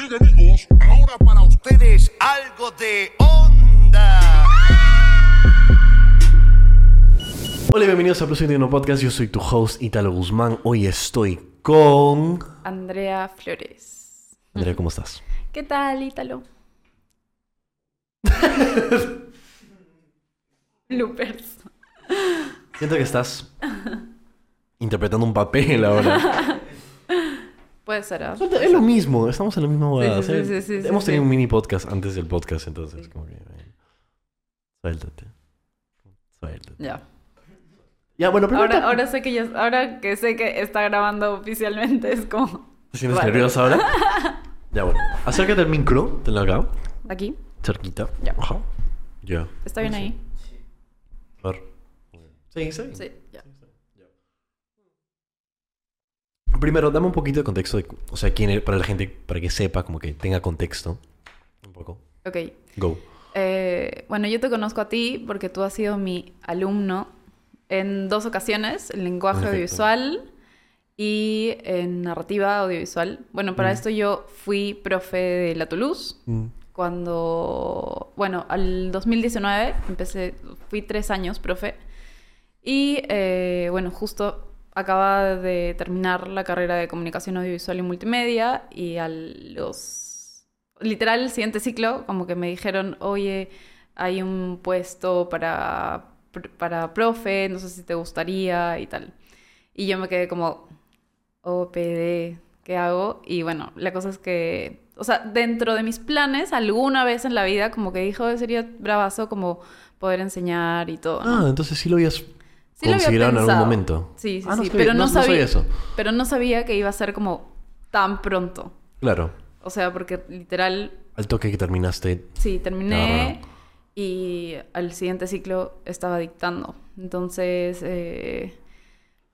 Bien amigos, ahora para ustedes algo de onda. Hola y bienvenidos a Plus 21 Podcast. Yo soy tu host Italo Guzmán. Hoy estoy con. Andrea Flores. Andrea, ¿cómo estás? ¿Qué tal, Ítalo? Bloopers. Siento que estás interpretando un papel ahora. Puede ser, ¿ah? Es lo mismo, estamos en la misma boda. sí, sí, sí, sí, Hemos sí, tenido sí. un mini podcast antes del podcast, entonces, como que. eh, Suéltate. Suéltate. Ya. Ya, bueno, primero. Ahora, ahora sé que ya, ahora que sé que está grabando oficialmente es como ¿Te sientes Vale. nervioso ahora? ya, bueno. Acércate al micro, tenlo acá, aquí. cerquita. Ya. Ajá. Ya. ¿Está bien ahí? A ver. Sí, está bien. Sí, ya. Primero, dame un poquito de contexto, de, o sea, quién para la gente, para que sepa, como que tenga contexto. Un poco. Ok. Go. Eh, bueno, yo te conozco a ti porque tú has sido mi alumno en dos ocasiones, en lenguaje Perfecto. audiovisual y en narrativa audiovisual. Bueno, para Mm. esto yo fui profe de la Toulouse cuando, bueno, al 2019 empecé, fui tres años profe y eh, bueno, justo acaba de terminar la carrera de comunicación audiovisual y multimedia y a los, literal, el siguiente ciclo, como que me dijeron, oye, hay un puesto para, para profe, no sé si te gustaría y tal. Y yo me quedé como, OPD, ¿qué hago? Y bueno, la cosa es que, o sea, dentro de mis planes, alguna vez en la vida, como que dijo, sería bravazo como poder enseñar y todo. ¿no? Ah, entonces sí lo habías Sí en algún momento. Sí, sí, Ah, no sí, sabía- pero no, sabía sabía, eso. Pero no sabía que iba a ser como tan pronto. Claro. O sea, porque literal, Al toque que terminaste. sí, terminé y al siguiente ciclo estaba dictando. Entonces, eh,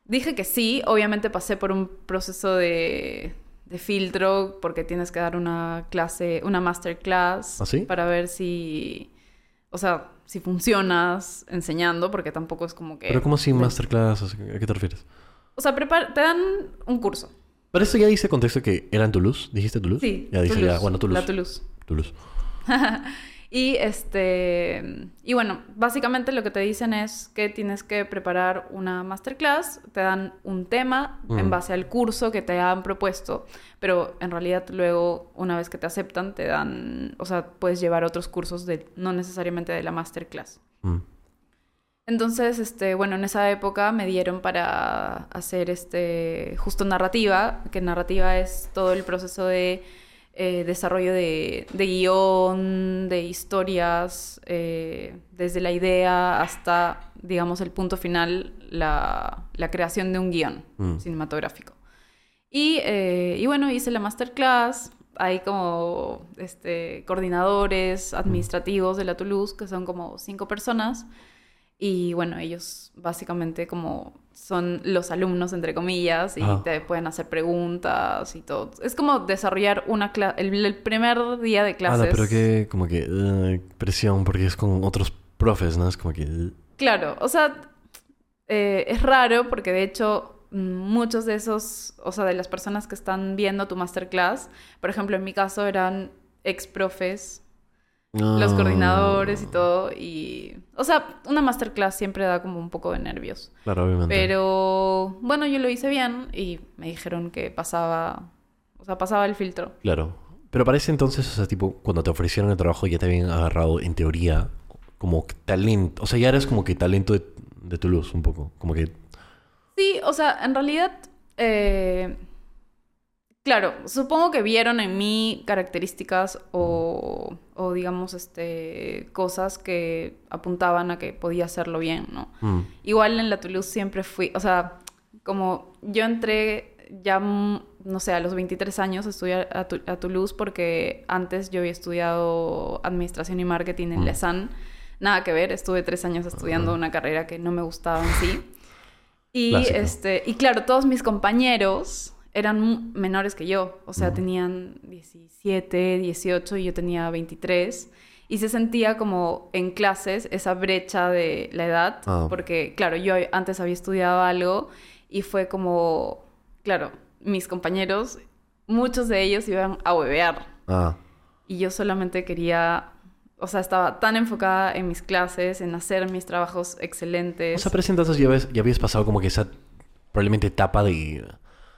dije que sí. Obviamente pasé por un proceso de, de filtro porque tienes que dar una clase, una masterclass ¿Ah, sí? para ver si, o sea, si funcionas enseñando, porque tampoco es como que... Pero como si masterclass, ¿a qué te refieres? O sea, prepar- te dan un curso. Pero eso ya dice contexto que era en Toulouse. ¿Dijiste Toulouse? Sí, Ya dice Toulouse, ya, bueno, Toulouse. La Toulouse. Toulouse. y este y bueno, básicamente lo que te dicen es que tienes que preparar una masterclass, te dan un tema en base al curso que te han propuesto, pero en realidad luego una vez que te aceptan te dan, o sea, puedes llevar otros cursos de no necesariamente de la masterclass. Mm. Entonces, este, bueno, en esa época me dieron para hacer este justo narrativa, que narrativa es todo el proceso de eh, desarrollo de, de guion, de historias, eh, desde la idea hasta, digamos, el punto final, la, la creación de un guion Mm. cinematográfico. Y, eh, y bueno, hice la masterclass. Hay como este, coordinadores administrativos de la Toulouse, que son como cinco personas. Y bueno, ellos básicamente como son los alumnos, entre comillas, y te pueden hacer preguntas y todo. Es como desarrollar una clase, el, el primer día de Ah, clases. no, pero que como que eh, presión porque es con otros profes, ¿no? Es como que... eh, Claro, o sea, eh, es raro porque de hecho mm, muchos de esos, o sea, de las personas que están viendo tu masterclass, por ejemplo, en mi caso eran ex profes, los ah, coordinadores y todo, y, o sea, una masterclass siempre da como un poco de nervios. Claro, obviamente. Pero bueno, yo lo hice bien y me dijeron que pasaba, o sea, pasaba el filtro. Claro. Pero parece entonces, o sea, tipo, cuando te ofrecieron el trabajo ya te habían agarrado, en teoría, como talento. O sea, ya eres como que talento de, de Toulouse, un poco. Como que... Sí, o sea, en realidad, eh, claro, supongo que vieron en mí características o, o, digamos, este, cosas que apuntaban a que podía hacerlo bien, ¿no? mm, Igual en la Toulouse siempre fui, o sea, como yo entré ya, mm, no sé, a los 23 años a estudiar a, Tu- a Toulouse porque antes yo había estudiado Administración y Marketing en Mm. Nada que ver, estuve tres años estudiando una carrera que no me gustaba en sí. Y, Clásico. este, y claro, todos mis compañeros eran menores que yo, o sea, Ujú. tenían 17, 18 y yo tenía 23. Y se sentía como en clases esa brecha de la edad, Ah. porque claro, yo antes había estudiado algo y fue como, claro, mis compañeros, muchos de ellos iban a huevear. Ah. Y yo solamente quería, o sea, estaba tan enfocada en mis clases, en hacer mis trabajos excelentes. O sea, pero entonces ya, ves- ya habías pasado como que esa probablemente etapa de...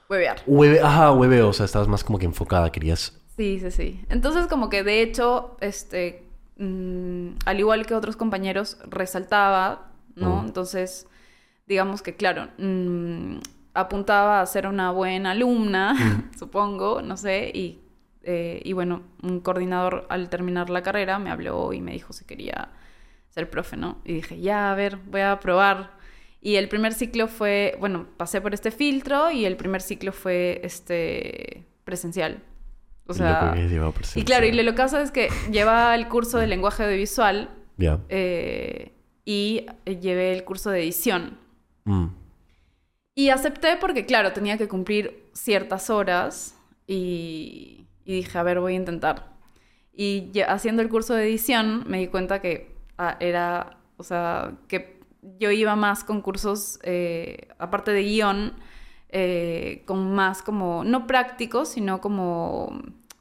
huevear. Hueve, ajá, hueveo. O sea, estabas más como que enfocada, querías... Sí, sí, sí. Entonces, como que de hecho, este, mm, al igual que otros compañeros, resaltaba, ¿no? Mm. Entonces, digamos que, claro, mm, apuntaba a ser una buena alumna, supongo, no sé, y, eh, y bueno, un coordinador al terminar la carrera me habló y me dijo si quería ser profe, ¿no? Y dije, ya, a ver, voy a probar. Y el primer ciclo fue, bueno, pasé por este filtro y el primer ciclo fue este presencial. O loco sea, que lleva y claro, y lo que pasa es que lleva el curso de lenguaje audiovisual Ya. eh, y llevé el curso de edición. Mm. Y acepté porque, claro, tenía que cumplir ciertas horas y, y dije, a ver, voy a intentar. Y haciendo el curso de edición me di cuenta que ah, era, o sea, que yo iba más con cursos, eh, aparte de guion, eh, con más como, no prácticos, sino como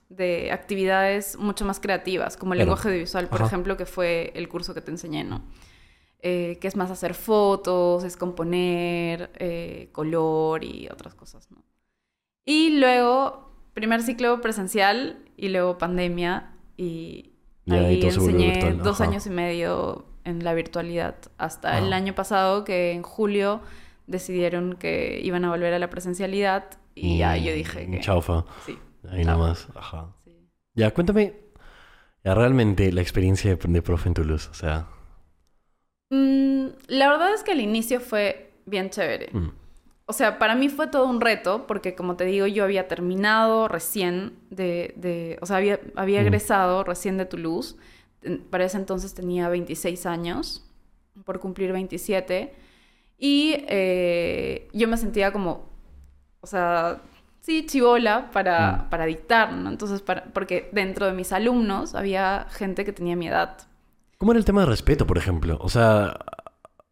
de actividades mucho más creativas, como el Claro. lenguaje audiovisual, por Ajá. ejemplo, que fue el curso que te enseñé, ¿no? Eh, que es más hacer fotos, es componer, eh, color y otras cosas, ¿no? Y luego, primer ciclo presencial y luego pandemia y Y ahí enseñé dos ajá. años y medio en la virtualidad hasta el año pasado que en julio decidieron que iban a volver a la presencialidad y ya yo dije que Chaufa. sí. Ahí chao. nomás. Ajá. sí. Ya, cuéntame. Ya, realmente la experiencia de, de profe en Toulouse. O sea. Mm, la verdad es que al inicio fue bien chévere. mm. O sea, para mí fue todo un reto, porque como te digo, yo había terminado recién de, de- o sea, había, había Mm. egresado recién de Toulouse. Para ese entonces tenía 26 años, por cumplir 27. Y eh, yo me sentía como, o sea, sí, chivola para, Mm. para dictar, ¿no? Entonces, para- porque dentro de mis alumnos había gente que tenía mi edad. ¿Cómo era el tema de respeto, por ejemplo? O sea,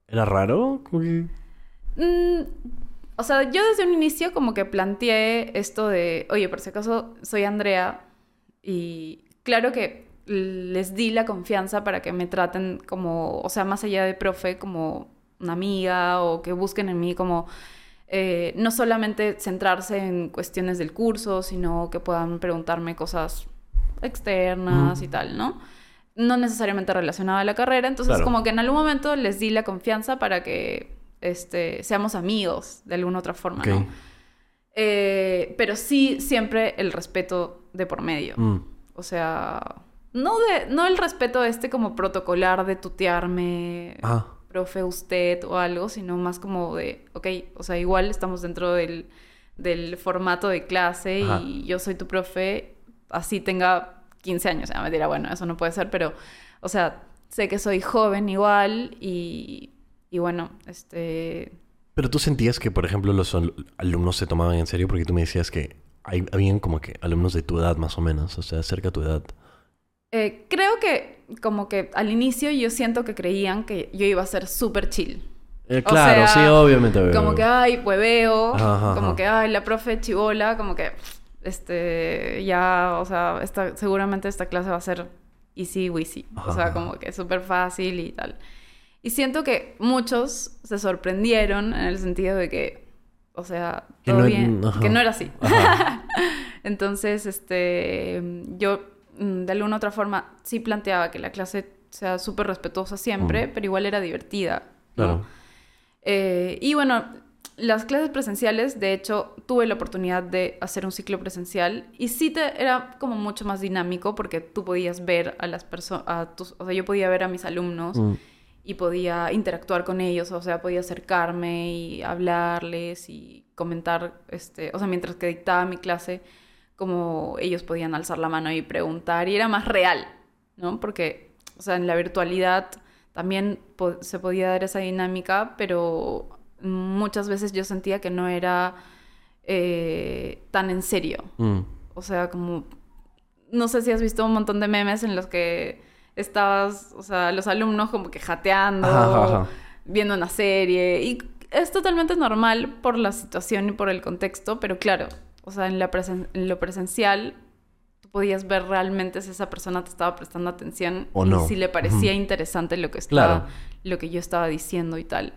¿era raro? Que- Mm, o sea, yo desde un inicio como que planteé esto de, oye, por si acaso soy Andrea y claro que les di la confianza para que me traten como, o sea, más allá de profe, como una amiga o que busquen en mí como eh, no solamente centrarse en cuestiones del curso, sino que puedan preguntarme cosas externas y tal, ¿no? No necesariamente relacionada a la carrera, entonces Claro. como que en algún momento les di la confianza para que este, seamos amigos de alguna otra forma. ¿no? Eh, pero sí siempre el respeto de por medio. Mm. O sea, no, de, no el respeto este como protocolar de tutearme, Ah. profe, usted o algo, sino más como de, ok, o sea, igual estamos dentro del, del formato de clase Ajá. y yo soy tu profe, así tenga 15 años. Ya me dirá, bueno, eso no puede ser, pero, o sea, sé que soy joven igual y, y bueno, este... Pero tú sentías que, por ejemplo, los al- alumnos se tomaban en serio porque tú me decías que hay, habían como que alumnos de tu edad más o menos, o sea, cerca de tu edad. Eh, creo que como que al inicio yo siento que creían que yo iba a ser súper chill. Eh, O claro, sea, sí, obviamente. Como que, ay, hueveo. Ajá, Como ajá. que, ay, la profe chivola. Como que, este, ya, o sea, esta, seguramente esta clase va a ser easy. Ajá, O sea, como que súper fácil y tal. Y siento que muchos se sorprendieron en el sentido de que, o sea, Que todo no- bien, que no era así. Entonces, este, yo de alguna otra forma sí planteaba que la clase sea súper respetuosa siempre, Mm. pero igual era divertida. ¿no? Claro. Eh, y bueno, las clases presenciales, de hecho, tuve la oportunidad de hacer un ciclo presencial y sí te, era como mucho más dinámico porque tú podías ver a las personas, o sea, yo podía ver a mis alumnos Mm. y podía interactuar con ellos, o sea, podía acercarme y hablarles y comentar, este, o sea, mientras que dictaba mi clase, como ellos podían alzar la mano y preguntar, y era más real, ¿no? Porque, o sea, en la virtualidad también po- se podía dar esa dinámica, pero muchas veces yo sentía que no era eh, tan en serio. Mm. O sea, como. No sé si has visto un montón de memes en los que estabas, o sea, los alumnos como que jateando, Ajá, ajá, ajá. viendo una serie. Y es totalmente normal por la situación y por el contexto, pero claro, o sea, en, la presen- en lo presencial tú podías ver realmente si esa persona te estaba prestando atención O y no. si le parecía interesante lo que estaba, Claro. lo que yo estaba diciendo y tal.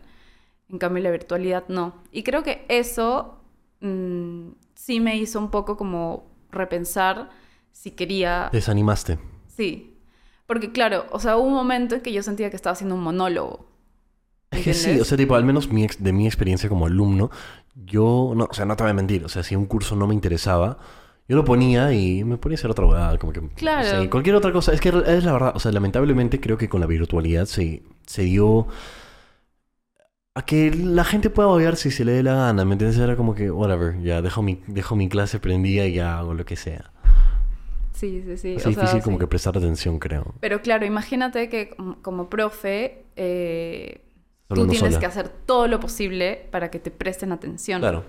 En cambio, la virtualidad no. Y creo que eso mm, sí me hizo un poco como repensar si quería... Desanimaste. Sí. Porque claro, o sea, hubo un momento en que yo sentía que estaba haciendo un monólogo. Es que sí, o sea, tipo, al menos mi ex- de mi experiencia como alumno, yo, no, o sea, no te voy a mentir, o sea, si un curso no me interesaba, yo lo ponía y me ponía a hacer otra huevada, como que, Claro. sé, cualquier otra cosa. Es que es la verdad, o sea, lamentablemente creo que con la virtualidad se, se dio a que la gente pueda obviar si se le dé la gana, ¿me entiendes? Era como que, whatever, ya dejo mi, dejo mi clase prendida y ya hago lo que sea. Sí, sí, sí. Es o sea, difícil como sí. que prestar atención, creo. Pero claro, imagínate que como, como profe, eh, tú tienes sola. que hacer todo lo posible para que te presten atención. Claro.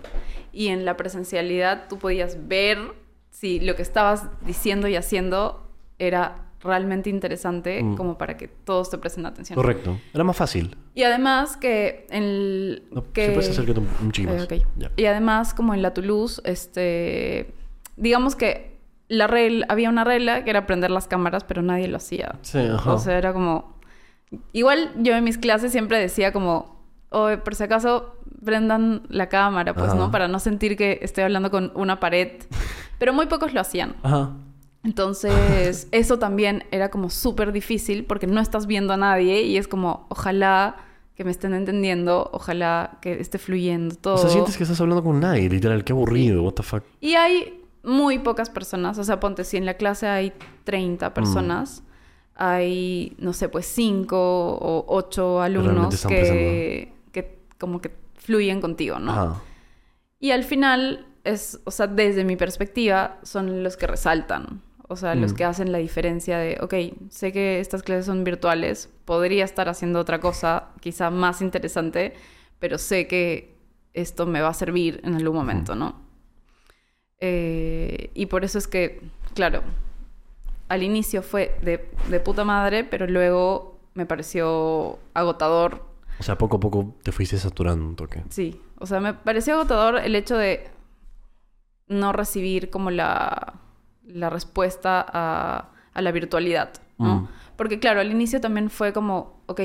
Y en la presencialidad tú podías ver si lo que estabas diciendo y haciendo era realmente interesante Mm. como para que todos te presten atención. Correcto. Era más fácil. Y además que en el... No, que... Si puedes acercarte un, chico más. Eh, ok. Ya. Y además, como en la Toulouse, este, digamos que la regla, había una regla que era prender las cámaras, pero nadie lo hacía. Sí, ajá. O sea, era como... Igual yo en mis clases siempre decía como, "Oye, por si acaso prendan la cámara, pues, Ajá. ¿no? Para no sentir que estoy hablando con una pared. Pero muy pocos lo hacían. Ajá. Entonces, eso también era como súper difícil porque no estás viendo a nadie y es como, ojalá que me estén entendiendo, ojalá que esté fluyendo todo. O sea, sientes que estás hablando con nadie, literal. Qué aburrido, what the fuck. Y hay muy pocas personas, o sea, ponte, si en la clase hay 30 personas, hay, no sé, pues 5 o 8 realmente alumnos que, que como que fluyen contigo, ¿no? Ajá. Y al final, es, o sea, desde mi perspectiva, son los que resaltan. O sea, los Mm. que hacen la diferencia de, ok, sé que estas clases son virtuales, podría estar haciendo otra cosa, quizá más interesante, pero sé que esto me va a servir en algún momento, ¿no? Eh, y por eso es que, claro, al inicio fue de, de puta madre, pero luego me pareció agotador O sea, poco a poco te fuiste saturando un toque. Sí, o sea, me pareció agotador el hecho de no recibir como la, la respuesta a, a la virtualidad, ¿no? Mm. Porque claro, al inicio también fue como, ok,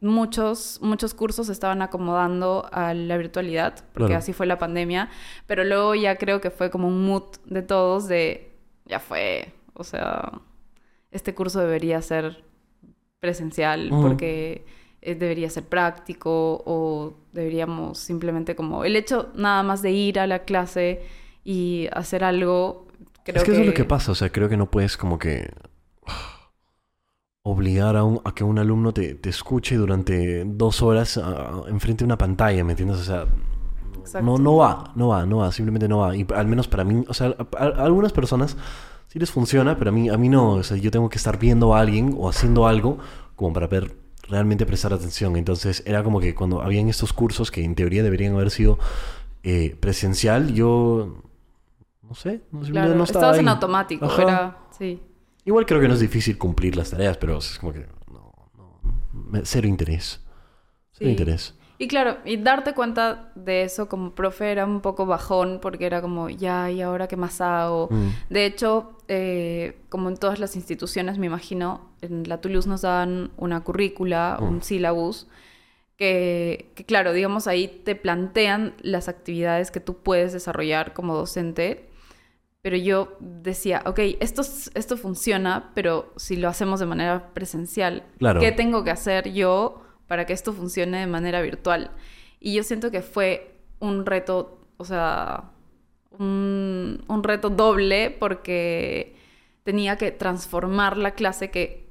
muchos, muchos cursos estaban acomodando a la virtualidad, porque Claro. así fue la pandemia, pero luego ya creo que fue como un mood de todos de, ya fue, o sea, este curso debería ser presencial porque eh, debería ser práctico o deberíamos simplemente como el hecho nada más de ir a la clase y hacer algo creo es que, que eso es lo que pasa. O sea, creo que no puedes como que obligar a, un- a que un alumno te, te escuche durante dos horas ah, enfrente de una pantalla, ¿me entiendes? O sea, Exacto. no, no va, no va, no va, simplemente no va. Y al menos para mí, o sea, a, a- a algunas personas sí les funciona, pero a mí, a mí no. O sea, yo tengo que estar viendo a alguien o haciendo algo como para ver realmente prestar atención. Entonces era como que cuando habían estos cursos que en teoría deberían haber sido eh, presencial, yo no sé, no, simplemente claro, no estaba estabas en automático era sí Igual creo que no es difícil cumplir las tareas, pero es como que no, no, cero interés. Cero Sí. interés. Y claro, y darte cuenta de eso como profe era un poco bajón porque era como, ya, ¿y ahora qué más hago? Mm. De hecho, eh, como en todas las instituciones, me imagino, en la Toulouse nos dan una currícula, un Mm. sílabus, que, que claro, digamos ahí te plantean las actividades que tú puedes desarrollar como docente. Pero yo decía, ok, esto, es- esto funciona, pero si lo hacemos de manera presencial, Claro. ¿qué tengo que hacer yo para que esto funcione de manera virtual? Y yo siento que fue un reto, o sea, un, un reto doble porque tenía que transformar la clase que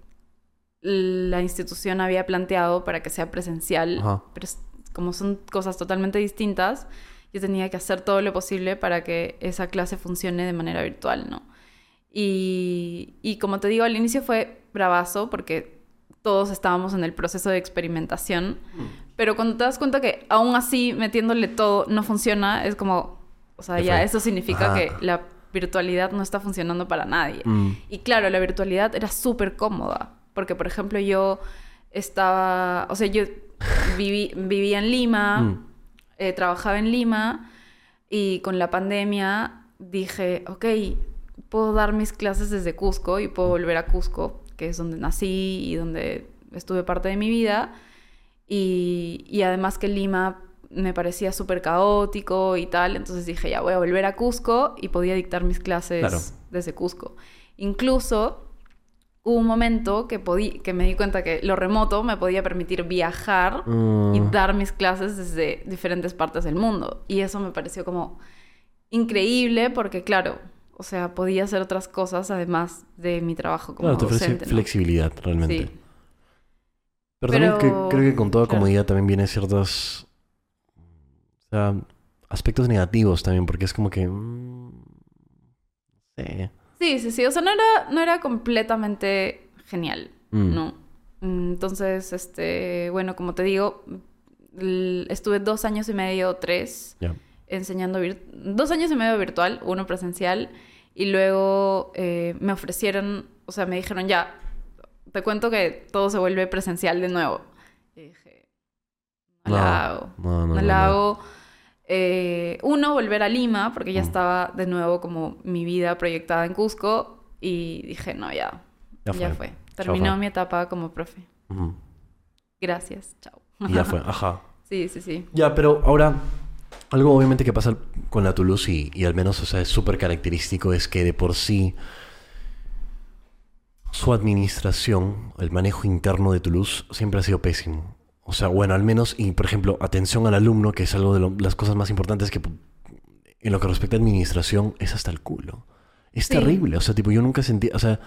la institución había planteado para que sea presencial, Ajá. pero es- como son cosas totalmente distintas, yo tenía que hacer todo lo posible para que esa clase funcione de manera virtual, ¿no? Y, y como te digo, al inicio fue bravazo porque todos estábamos en el proceso de experimentación, pero cuando te das cuenta que aún así metiéndole todo no funciona, es como, o sea, Ya eso significa que la virtualidad no está funcionando para nadie. Mm. Y claro, la virtualidad era súper cómoda, porque por ejemplo yo estaba, o sea, yo viví, vivía en Lima, Mm. eh, trabajaba en Lima y con la pandemia dije, ok, puedo dar mis clases desde Cusco y puedo volver a Cusco, que es donde nací y donde estuve parte de mi vida. Y, y además que Lima me parecía súper caótico y tal, entonces dije, ya voy a volver a Cusco y podía dictar mis clases Claro. desde Cusco. Incluso hubo un momento que, podí, que me di cuenta que lo remoto me podía permitir viajar y Mm. dar mis clases desde diferentes partes del mundo. Y eso me pareció como increíble porque, claro, o sea, podía hacer otras cosas además de mi trabajo como Claro, te ofrece docente. ¿no? flexibilidad realmente. Sí. Pero, Pero- también que- creo que con toda claro. comodidad también vienen ciertos o sea, aspectos negativos también, porque es como que... mm. Sí, sí, sí. O sea, no era, no era completamente genial, Mm. ¿no? Mm, Entonces, este, bueno, como te digo, estuve dos años y medio, tres, Ya. Enseñando dos años y medio virtual, uno presencial, y luego eh, me ofrecieron, o sea, me dijeron, ya, te cuento que todo se vuelve presencial de nuevo. Y dije, no, No, la hago. no, no, No no, la hago. Eh, uno, volver a Lima, porque ya Mm. estaba de nuevo como mi vida proyectada en Cusco. Y dije, no, ya, Ya ya, fue. fue. Terminó fue. mi etapa como profe. Ujú. Gracias, chao. Y ya fue, ajá. Sí, sí, sí. Ya, pero ahora, algo obviamente que pasa con la Toulouse y, y al menos, o sea, es súper característico es que de por sí su administración, el manejo interno de Toulouse siempre ha sido pésimo. O sea, bueno, al menos, y por ejemplo, atención al alumno, que es algo de lo- las cosas más importantes que en lo que respecta a administración es hasta el culo. Es Sí. terrible, o sea, tipo, yo nunca sentí, o sea,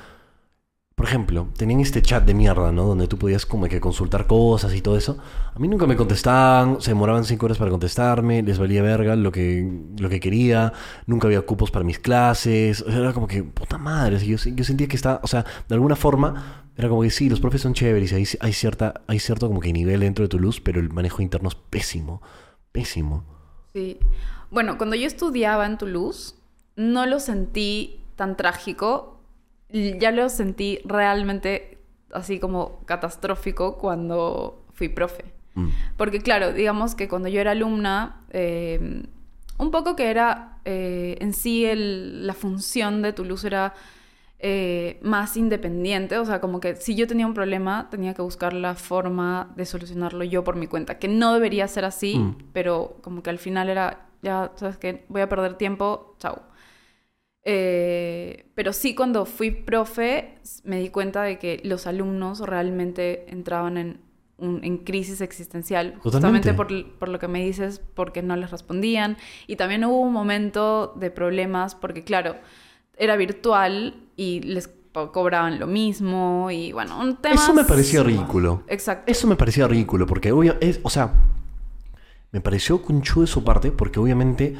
por ejemplo, tenían este chat de mierda, ¿no? Donde tú podías como que consultar cosas y todo eso. A mí nunca me contestaban, se demoraban cinco horas para contestarme, les valía verga lo que, lo que quería, nunca había cupos para mis clases, o sea, era como que, puta madre, yo, yo sentía que estaba, o sea, de alguna forma, era como que sí, los profes son chéveres, hay, cierta, hay cierto como que nivel dentro de tu luz, pero el manejo interno es pésimo, pésimo. Sí. Bueno, cuando yo estudiaba en Toulouse, no lo sentí tan trágico. Ya lo sentí realmente así como catastrófico cuando fui profe. Mm. Porque claro, digamos que cuando yo era alumna, eh, un poco que era eh, en sí el- la función de Toulouse era eh, más independiente, o sea, como que si yo tenía un problema, tenía que buscar la forma de solucionarlo yo por mi cuenta, que no debería ser así, Mm. pero como que al final era, ya, ¿sabes qué? Voy a perder tiempo, chao. Eh, pero sí cuando fui profe me di cuenta de que los alumnos realmente entraban en, un- en crisis existencial, justamente por, por lo que me dices, porque no les respondían. Y también hubo un momento de problemas porque, claro, era virtual y les cobraban lo mismo y bueno, un tema... Eso me parecía ridículo. Exacto. Eso me parecía ridículo, porque obvio, es, o sea, me pareció conchudo de su parte, porque obviamente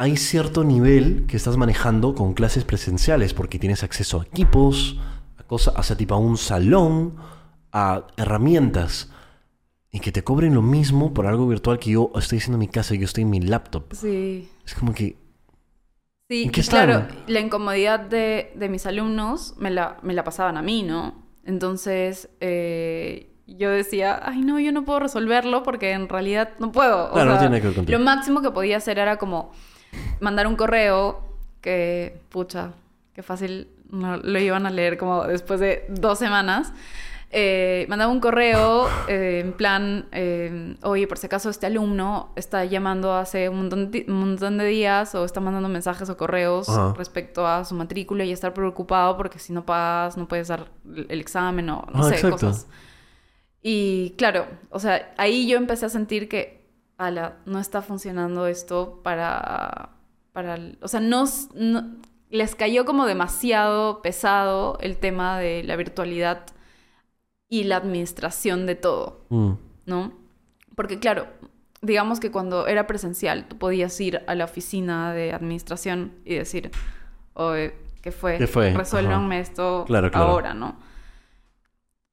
hay cierto nivel que estás manejando con clases presenciales, porque tienes acceso a equipos, a cosas, o sea, tipo a un salón, a herramientas, y que te cobren lo mismo por algo virtual que yo estoy haciendo en mi casa, yo estoy en mi laptop. Sí. Es como que, Sí, ¿En qué y claro, la incomodidad de, de mis alumnos me la, me la pasaban a mí, ¿no? Entonces, eh, yo decía, ay, no, yo no puedo resolverlo porque en realidad no puedo. O Claro, no tiene que ver. Lo máximo que podía hacer era como mandar un correo que, pucha, qué fácil no, lo iban a leer como después de dos semanas. Eh, mandaba un correo eh, en plan, eh, oye, por si acaso este alumno está llamando hace un montón, de, un montón de días o está mandando mensajes o correos Ajá. respecto a su matrícula y estar preocupado porque si no pagas no puedes dar el examen o no Ah, sé, exacto. cosas. Y claro, o sea, ahí yo empecé a sentir que, ala, no está funcionando esto para, para, o sea, no, no- les cayó como demasiado pesado el tema de la virtualidad y la administración de todo, mm, ¿no? Porque claro, digamos que cuando era presencial, tú podías ir a la oficina de administración y decir, oye, ¿qué fue? ¿Qué fue? Resuélvanme esto Claro, claro. ahora, ¿no?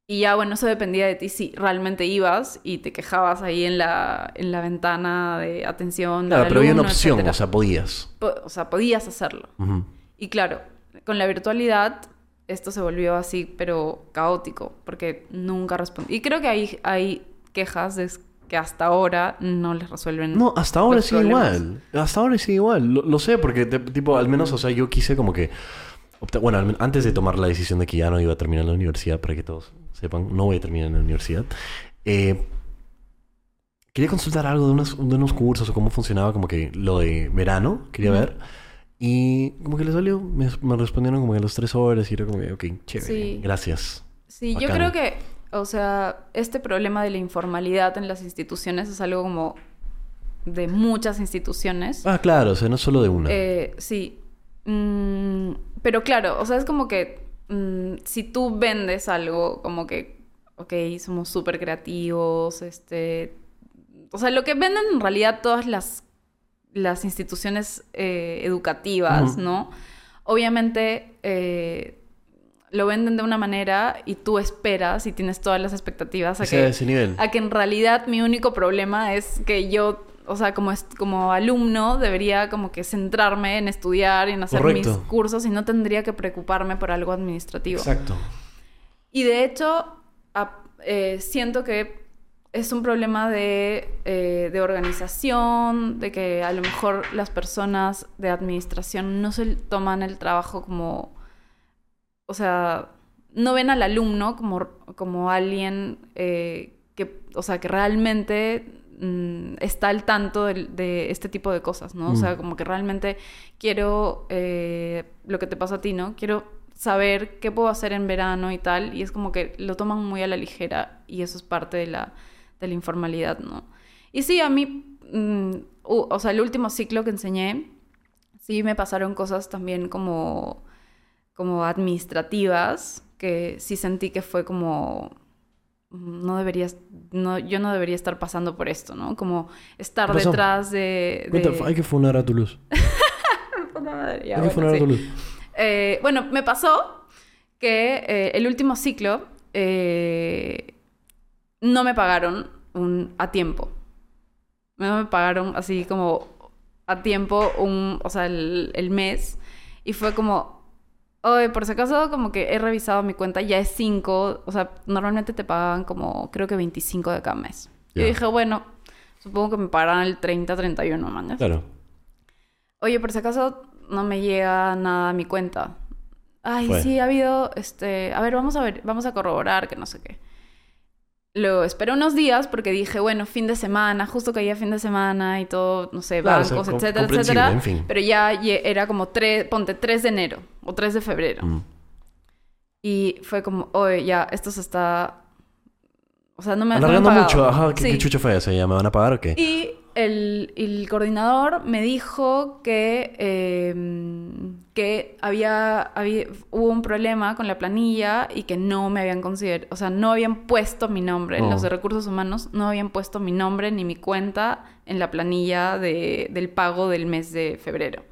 Y ya, bueno, eso dependía de ti si realmente ibas y te quejabas ahí en la, en la ventana de atención. claro, pero había una opción, etcétera. o sea, podías. Po- o sea, podías hacerlo. Y claro, con la virtualidad esto se volvió así, pero caótico, porque nunca respondí. Y creo que hay, hay quejas de, que hasta ahora no les resuelven. No, hasta ahora sigue problemas. igual. Hasta ahora sigue igual. Lo, lo sé, porque, te- tipo, al menos, o sea, yo quise como que. Bueno, antes de tomar la decisión de que ya no iba a terminar la universidad, para que todos sepan, no voy a terminar en la universidad. eh, quería consultar algo de unos, de unos cursos o cómo funcionaba, como que lo de verano, quería ver. Y como que les salió, me, me respondieron como que a las tres horas y era como que, ok, chévere, Sí. gracias. Sí, yo Bacán. creo que, o sea, este problema de la informalidad en las instituciones es algo como de muchas instituciones. Ah, claro, o sea, no solo de una. Eh, sí. Mm, pero claro, o sea, es como que mm, si tú vendes algo, como que, ok, somos súper creativos, este... O sea, lo que venden en realidad todas las, las instituciones eh, educativas. ¿no? Obviamente eh, lo venden de una manera y tú esperas y tienes todas las expectativas a Que sea que de ese nivel. a que en realidad mi único problema es que yo, o sea, como, como alumno debería como que centrarme en estudiar y en hacer mis cursos y no tendría que preocuparme por algo administrativo. Exacto. Y de hecho, a- eh, siento que es un problema de, eh, de organización, de que a lo mejor las personas de administración no se toman el trabajo como, o sea, no ven al alumno como, como alguien eh, que, o sea, que realmente mm, está al tanto de, este tipo de cosas, ¿no? O sea, Mm. como que realmente quiero eh, lo que te pasa a ti, ¿no? Quiero saber qué puedo hacer en verano y tal, y es como que lo toman muy a la ligera y eso es parte de la, de la informalidad, ¿no? Y sí, a mí, mm, o sea, el último ciclo que enseñé, sí me pasaron cosas también como, como administrativas, que sí sentí que fue como, no deberías, no, yo no debería estar pasando por esto, ¿no? Como estar detrás de... Hay que funar a tu luz. Puta madre, ya, hay que bueno, funar a sí. luz. Eh, bueno, me pasó que eh, el último ciclo eh, no me pagaron un, a tiempo. No me pagaron así como a tiempo, un, o sea, el, el mes. Y fue como, oye, por si acaso, como que he revisado mi cuenta, ya es 5. O sea, normalmente te pagaban como, creo que 25 de cada mes. Yo Ya. dije, bueno, supongo que me pagarán el 30, 31, mañana. Claro. Oye, por si acaso no me llega nada a mi cuenta. Ay, Fue. sí, ha habido, este, a ver, vamos a ver, vamos a corroborar que no sé qué. Luego esperé unos días porque dije, bueno, fin de semana, justo caía fin de semana y todo, no sé, Claro, o sea, bancos, etcétera, etcétera. en fin. Pero ya era como tres, ponte 3 de enero o 3 de febrero. Mm. Y fue como, oye, ya, esto se está, o sea, no me, no me han Alargando pagado. mucho. Ajá, ¿qué, Sí. qué chucho fue? O sea, ¿ya me van a pagar o qué? Y el, el coordinador me dijo que, eh, que había, había- hubo un problema con la planilla y que no me habían considerado, o sea, no habían puesto mi nombre, Oh. los de recursos humanos no habían puesto mi nombre ni mi cuenta en la planilla de- del pago del mes de febrero.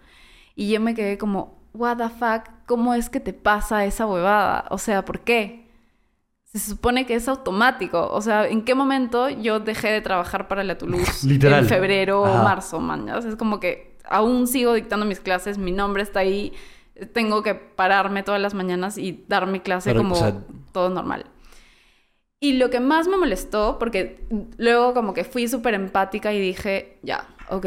Y yo me quedé como, what the fuck, ¿cómo es que te pasa esa huevada? O sea, ¿por qué? Se supone que es automático. O sea, ¿en qué momento yo dejé de trabajar para la Toulouse? Literal. En febrero o marzo, man. ¿ya? O sea, es como que aún sigo dictando mis clases, mi nombre está ahí, tengo que pararme todas las mañanas y dar mi clase Pero, como o sea- todo normal. Y lo que más me molestó, porque luego como que fui súper empática y dije, ya, ok.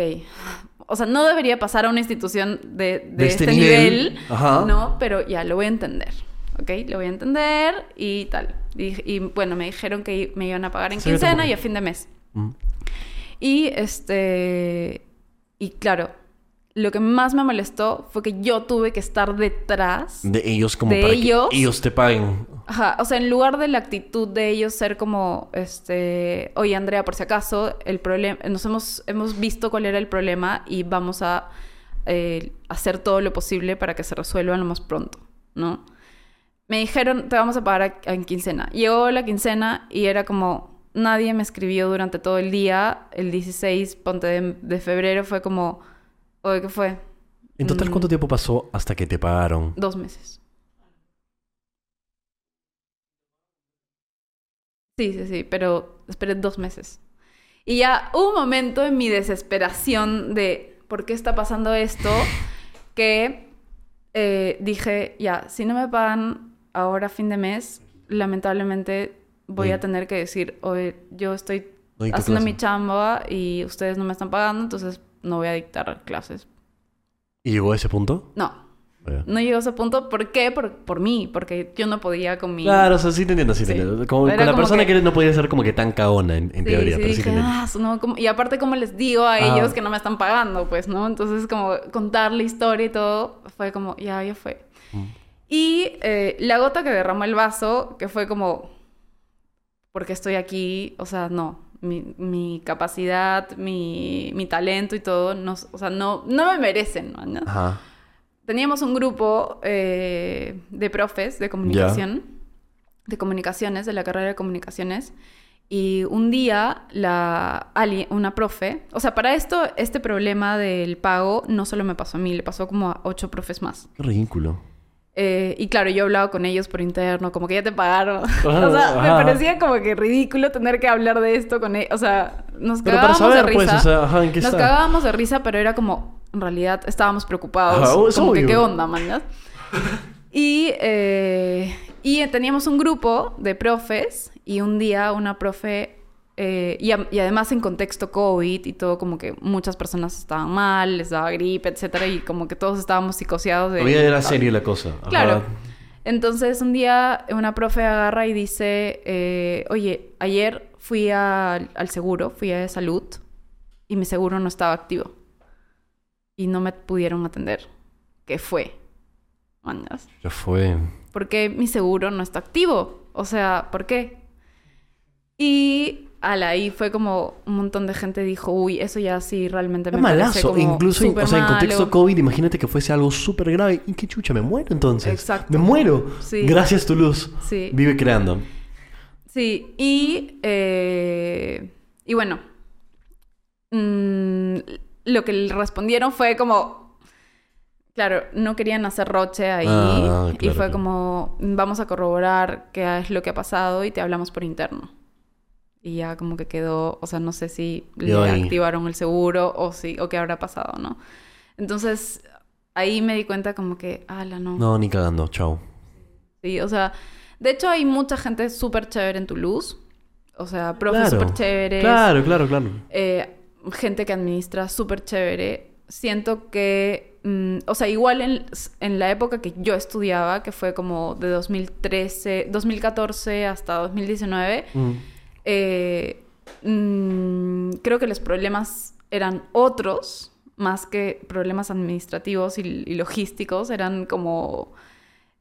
O sea, no debería pasar a una institución de, de De este este, nivel, nivel, ajá. ¿no? Pero ya, lo voy a entender, ¿ok? Lo voy a entender y tal. Y, y, bueno, me dijeron que me iban a pagar en quincena y a fin de mes. Mm. Y este. Y claro, lo que más me molestó fue que yo tuve que estar detrás. De ellos como De para ellos. que ellos te paguen. Ajá, o sea, en lugar de la actitud de ellos ser como, este, oye Andrea, por si acaso, el problema, nos hemos, hemos visto cuál era el problema y vamos a eh, hacer todo lo posible para que se resuelva lo más pronto, ¿no? Me dijeron, te vamos a pagar a- en quincena. Llegó la quincena y era como, nadie me escribió durante todo el día. El 16, ponte de, de febrero, fue como, oye, ¿qué fue? En total, Mm. ¿cuánto tiempo pasó hasta que te pagaron? Dos meses. Sí, sí, sí, pero esperé dos meses. Y ya hubo un momento en mi desesperación de por qué está pasando esto que eh, dije, ya, si no me pagan ahora fin de mes, lamentablemente voy Sí. a tener que decir, oye, yo estoy No haciendo clase. mi chamba y ustedes no me están pagando, entonces no voy a dictar clases. ¿Y llegó a ese punto? No, Ya. no llegó a ese punto. ¿Por qué? Por, por mí, porque yo no podía con mi... Claro, o sea, sí te entiendo, sí te Sí. entiendo. Como, con la como persona que... que- no podía ser como que tan cagona en, en Sí, teoría, sí, pero sí dije. "Ah, no, ¿cómo?". y aparte como les digo a Ah. ellos que no me están pagando, pues, ¿no? Entonces como contar la historia y todo, fue como, ya, ya fue. Mm. Y eh, la gota que derramó el vaso, que fue como, porque estoy aquí, o sea, no, mi, mi capacidad, mi, mi talento y todo, no, o sea, no, no me merecen, ¿no? Ajá. Teníamos un grupo eh, de profes de comunicación, de comunicaciones, de la carrera de comunicaciones. Y un día, la, ali- una profe, o sea, para esto, este problema del pago no solo me pasó a mí, le pasó como a ocho profes más. Qué ridículo. Eh, y claro, yo hablaba con ellos por interno, como que ya te pagaron. O sea, me parecía como que ridículo tener que hablar de esto con ellos. O sea, nos Pero para cagábamos saber, de pues, risa. o sea, ajá, ¿en qué nos está? cagábamos de risa, pero era como, en realidad, estábamos preocupados. Ajá, como que. ¿qué onda, mañas? Y, eh, y teníamos un grupo de profes y un día una profe, eh, y, a- y además en contexto COVID y todo, como que muchas personas estaban mal, les daba gripe, etcétera, y como que todos estábamos psicoseados de... Todavía era serio la cosa. Ajá. Claro. Entonces un día una profe agarra y dice, eh, oye, ayer fui a- al seguro, fui a salud y mi seguro no estaba activo. Y no me pudieron atender. ¿Qué fue? Mañas. Ya fue. ¿Por qué mi seguro no está activo? O sea, ¿por qué? Y ala, ahí fue como un montón de gente dijo, uy, eso ya sí realmente me parece malazo. como Incluso, en- o sea, en contexto malo". COVID, imagínate que fuese algo súper grave. ¿Y qué chucha? ¿Me muero entonces? Exacto. Me muero. Sí. Gracias, tu luz. Sí. Vive creando. Sí, y, eh, y bueno, mm, lo que le respondieron fue como, claro, no querían hacer roche ahí Ah, y fue claro. como, vamos a corroborar qué es lo que ha pasado y te hablamos por interno. Y ya como que quedó, o sea, no sé si le activaron el seguro o si, o qué habrá pasado, ¿no? Entonces, ahí me di cuenta como que, ala, no. No, ni cagando. Chao. Sí, o sea, de hecho hay mucha gente súper chévere en Toulouse. O sea, profes Claro. súper chéveres. Claro, claro, claro. eh, gente que administra súper chévere. Siento que, mm, o sea, igual en, en la época que yo estudiaba, que fue como de 2013, 2014 hasta 2019, Mm. Eh, mm, creo que los problemas eran otros, más que problemas administrativos y, y logísticos, eran como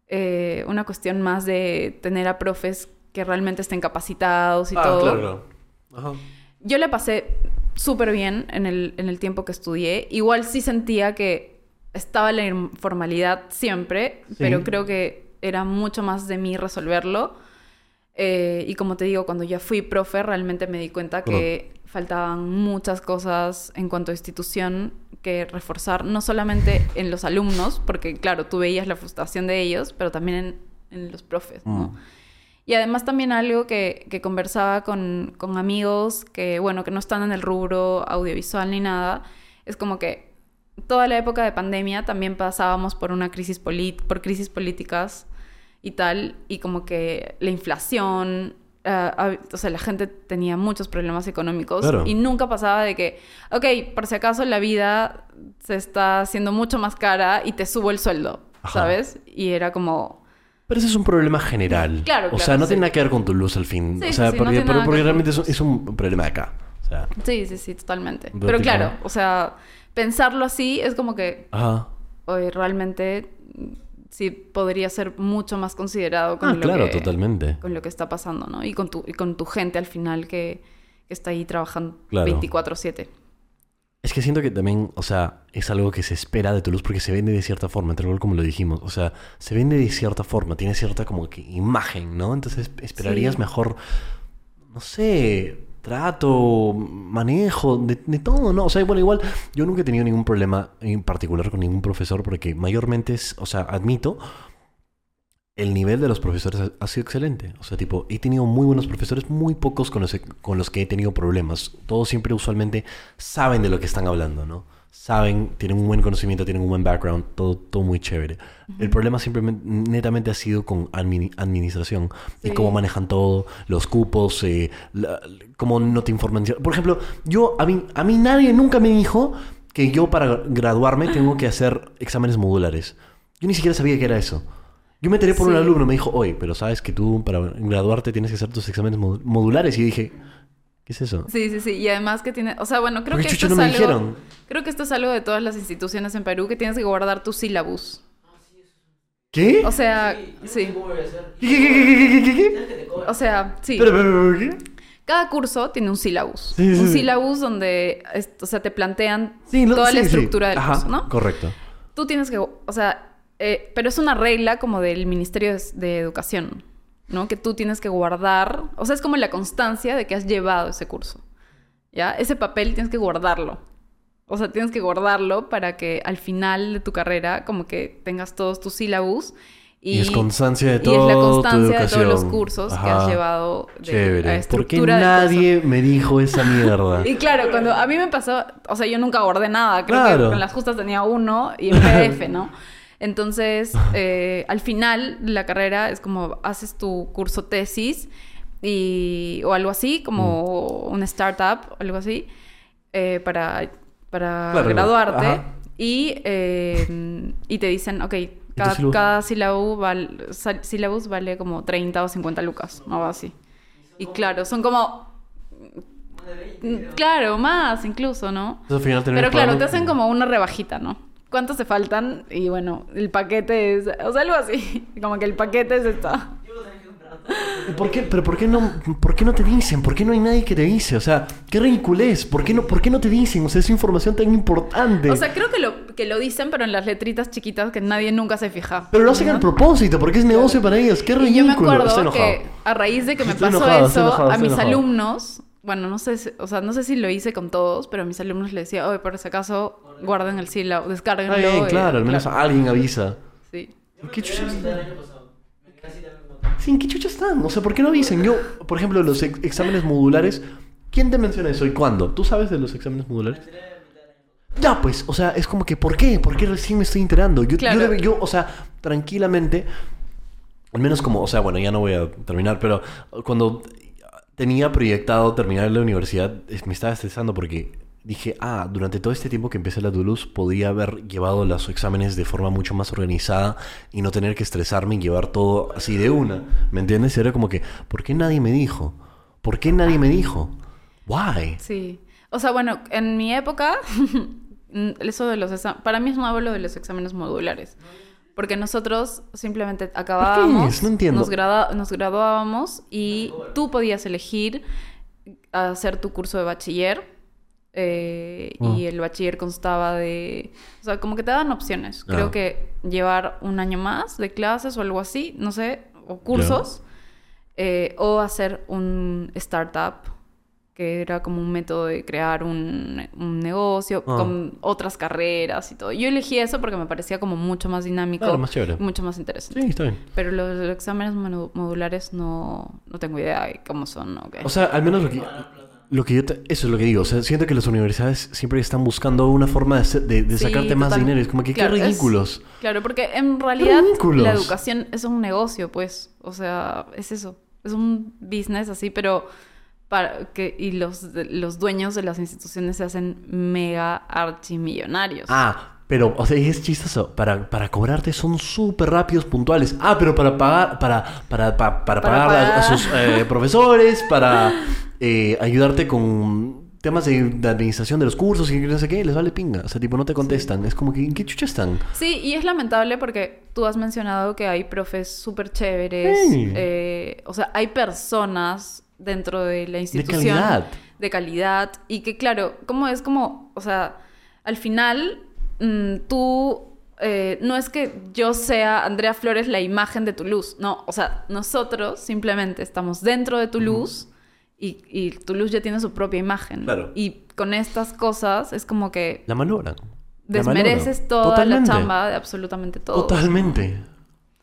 eh, una cuestión más de tener a profes que realmente estén capacitados y Ah, todo. claro. Ajá. Yo le pasé súper bien en el, en el tiempo que estudié. Igual sí sentía que estaba la informalidad siempre, Sí. pero creo que era mucho más de mí resolverlo. Eh, y como te digo, cuando ya fui profe, realmente me di cuenta que faltaban muchas cosas en cuanto a institución que reforzar, no solamente en los alumnos, porque claro, tú veías la frustración de ellos, pero también en, en los profes, ¿no? Mm. Y además también algo que, que conversaba con, con amigos que, bueno, que no están en el rubro audiovisual ni nada, es como que toda la época de pandemia también pasábamos por una crisis polit por crisis políticas y tal, y como que la inflación, hab- o sea, la gente tenía muchos problemas económicos Claro. y nunca pasaba de que, ok, por si acaso la vida se está haciendo mucho más cara y te subo el sueldo, Ajá. ¿sabes? Y era como... Pero ese es un problema general. Claro, O claro, sea, no sí. tiene nada que ver con tu luz al fin. Sí, o sea, sí, no porque, tiene pero- porque realmente es, un- es un problema de acá. O sea, Sí, sí, sí, totalmente. Pero Pero claro, o sea, pensarlo así es como que ajá. hoy realmente sí podría ser mucho más considerado con, Ah, lo, claro, que, totalmente. con lo que está pasando, ¿no? Y con tu, y con tu gente al final que, que está ahí trabajando Claro. 24/7. Es que siento que también, o sea, es algo que se espera de Toulouse porque se vende de cierta forma, tal cual como lo dijimos. O sea, se vende de cierta forma, tiene cierta como que imagen, ¿no? Entonces esperarías Sí. mejor, no sé, trato, manejo, de, todo, ¿no? O sea, bueno, igual yo nunca he tenido ningún problema en particular con ningún profesor porque mayormente es, o sea, admito, el nivel de los profesores ha, ha sido excelente. O sea, tipo, he tenido muy buenos profesores, muy pocos con los, con los que he tenido problemas. Todos siempre usualmente saben de lo que están hablando, ¿no? Saben, tienen un buen conocimiento, tienen un buen background, todo, todo muy chévere. El problema simplemente, netamente ha sido con admini- administración y cómo manejan todo, los cupos, eh, la- cómo no te informan. Por ejemplo, yo, a mí, a mí nadie nunca me dijo que yo para graduarme tengo que hacer exámenes modulares. Yo ni siquiera sabía que era eso. Yo me enteré por un alumno, me dijo, oye, pero sabes que tú para graduarte tienes que hacer tus exámenes mod- modulares. Y dije, ¿qué es eso? Sí, sí, sí. Y además que tiene... O sea, bueno, creo ¿Por que esto es no me algo... dijeron? Creo que esto es algo de todas las instituciones en Perú, que tienes que guardar tu sílabus. ¿Qué? O sea, sí. ¿Qué, qué, qué, qué, qué, qué, qué? O sea, sí. Espera, espera, ¿qué? Cada curso tiene un sílabus. Sí, sí, un sí. sílabus donde, es- o sea, te plantean Sí, lo- toda sí, la sí. estructura del Ajá, curso, ¿no? Correcto. Tú tienes que, o sea, eh, pero es una regla como del Ministerio de, de Educación, ¿no? Que tú tienes que guardar, o sea, es como la constancia de que has llevado ese curso, ¿ya? Ese papel tienes que guardarlo. O sea, tienes que guardarlo para que al final de tu carrera como que tengas todos tus sílabus y, Y, es constancia de y es todo la constancia de todos los cursos que has llevado de Chévere. la ¿Por qué estructura del nadie me dijo esa mierda? y claro, cuando a mí me pasó, o sea, yo nunca guardé nada, creo Claro. que en las justas tenía uno y en PDF, ¿no? Entonces, eh, al final de la carrera es como haces tu curso tesis y, o algo así, como Mm. un startup, algo así, eh, para, para Claro, graduarte. ajá. Y, eh, y te dicen, ok, cada, sílabus? cada sílabo val- sílabus vale como 30 o 50 lucas, algo así. Y claro, son como Mm, Claro, más incluso, ¿no? Entonces, al final terminas Pero claro, te hacen como una rebajita, ¿no? ¿Cuántos te faltan? Y bueno, el paquete es... O sea, algo así. Como que el paquete es esta. ¿Por qué, pero ¿por qué, no, ¿por qué no te dicen? ¿Por qué no hay nadie que te dice? O sea, qué ridiculez. ¿Por qué no, por qué no te dicen? O sea, es información tan importante. O sea, creo que lo, que lo dicen, pero en las letritas chiquitas que nadie nunca se fija. pero lo hacen a propósito, porque es negocio para ellos. Qué Y ridículo. yo me acuerdo que a raíz de que me Estoy pasó enojado, eso, enojado, a mis alumnos, bueno, no sé, si- o sea, no sé si lo hice con todos, pero a mis alumnos les decía, oye, por si acaso, guarden el sílabo, descárguenlo. Está bien, claro, al menos claro. alguien avisa. Sí. ¿Qué chuchas están? Sí, ¿en qué chuchas están? O sea, ¿por qué no dicen? Yo, por ejemplo, los ex- exámenes modulares, ¿quién te menciona eso y cuándo? ¿Tú sabes de los exámenes modulares? Ya, pues, o sea, es como que, ¿por qué? ¿Por qué recién me estoy enterando? Yo, yo, Claro. debe- yo, o sea, tranquilamente, al menos como, o sea, bueno, ya no voy a terminar, pero cuando tenía proyectado terminar la universidad, me estaba estresando porque dije, ah, durante todo este tiempo que empecé la Toulouse, podía haber llevado los exámenes de forma mucho más organizada y no tener que estresarme y llevar todo así de una. ¿Me entiendes? Era como que, ¿por qué nadie me dijo? ¿Por qué nadie me dijo? Why? Sí. O sea, bueno, en mi época, eso de los para mí es un abuelo de los exámenes modulares. Porque nosotros simplemente acabábamos? No entiendo. Nos, grada- nos graduábamos y tú podías elegir hacer tu curso de bachiller. eh, Y Ah. el bachiller constaba de... O sea, como que te daban opciones. Ah. Creo que llevar un año más de clases o algo así, no sé, o cursos. eh, o hacer un startup, que era como un método de crear un, un negocio Ah. con otras carreras y todo. Yo elegí eso porque me parecía como mucho más dinámico, Claro, más chévere. mucho más interesante. Sí, está bien. Pero los, los exámenes modu- modulares no, no tengo idea de cómo son. o qué. O sea, al menos lo que, lo que yo... te- eso es lo que digo. O sea, siento que las universidades siempre están buscando una forma de, de, de Sí, sacarte más total. dinero. Es como que Claro, qué es- ridículos. Claro, porque en realidad ridículos. la educación es un negocio, pues. O sea, es eso. Es un business así, pero para que y los los dueños de las instituciones se hacen mega archimillonarios. Ah, pero, o sea, es chistoso. Para, para cobrarte son súper rápidos, puntuales. Ah, pero para pagar, para, para, pa- para, Para pagar a- sus eh, profesores, para eh, ayudarte con temas de, de administración de los cursos y no sé qué, les vale pinga. O sea, tipo, no te contestan. Es como que, ¿en qué chucha están? Sí, y es lamentable porque tú has mencionado que hay profes súper chéveres. Eh, o sea, hay personas dentro de la institución. calidad. De calidad. Y que, claro, como es como, o sea, al final, mm, tú. eh, no es que yo sea Andrea Flores la imagen de Toulouse, no, o sea, nosotros simplemente estamos dentro de Toulouse y, y Toulouse ya tiene su propia imagen. Claro. Y con estas cosas es como que La malogran. desmereces toda Totalmente. la chamba de absolutamente todo. Totalmente.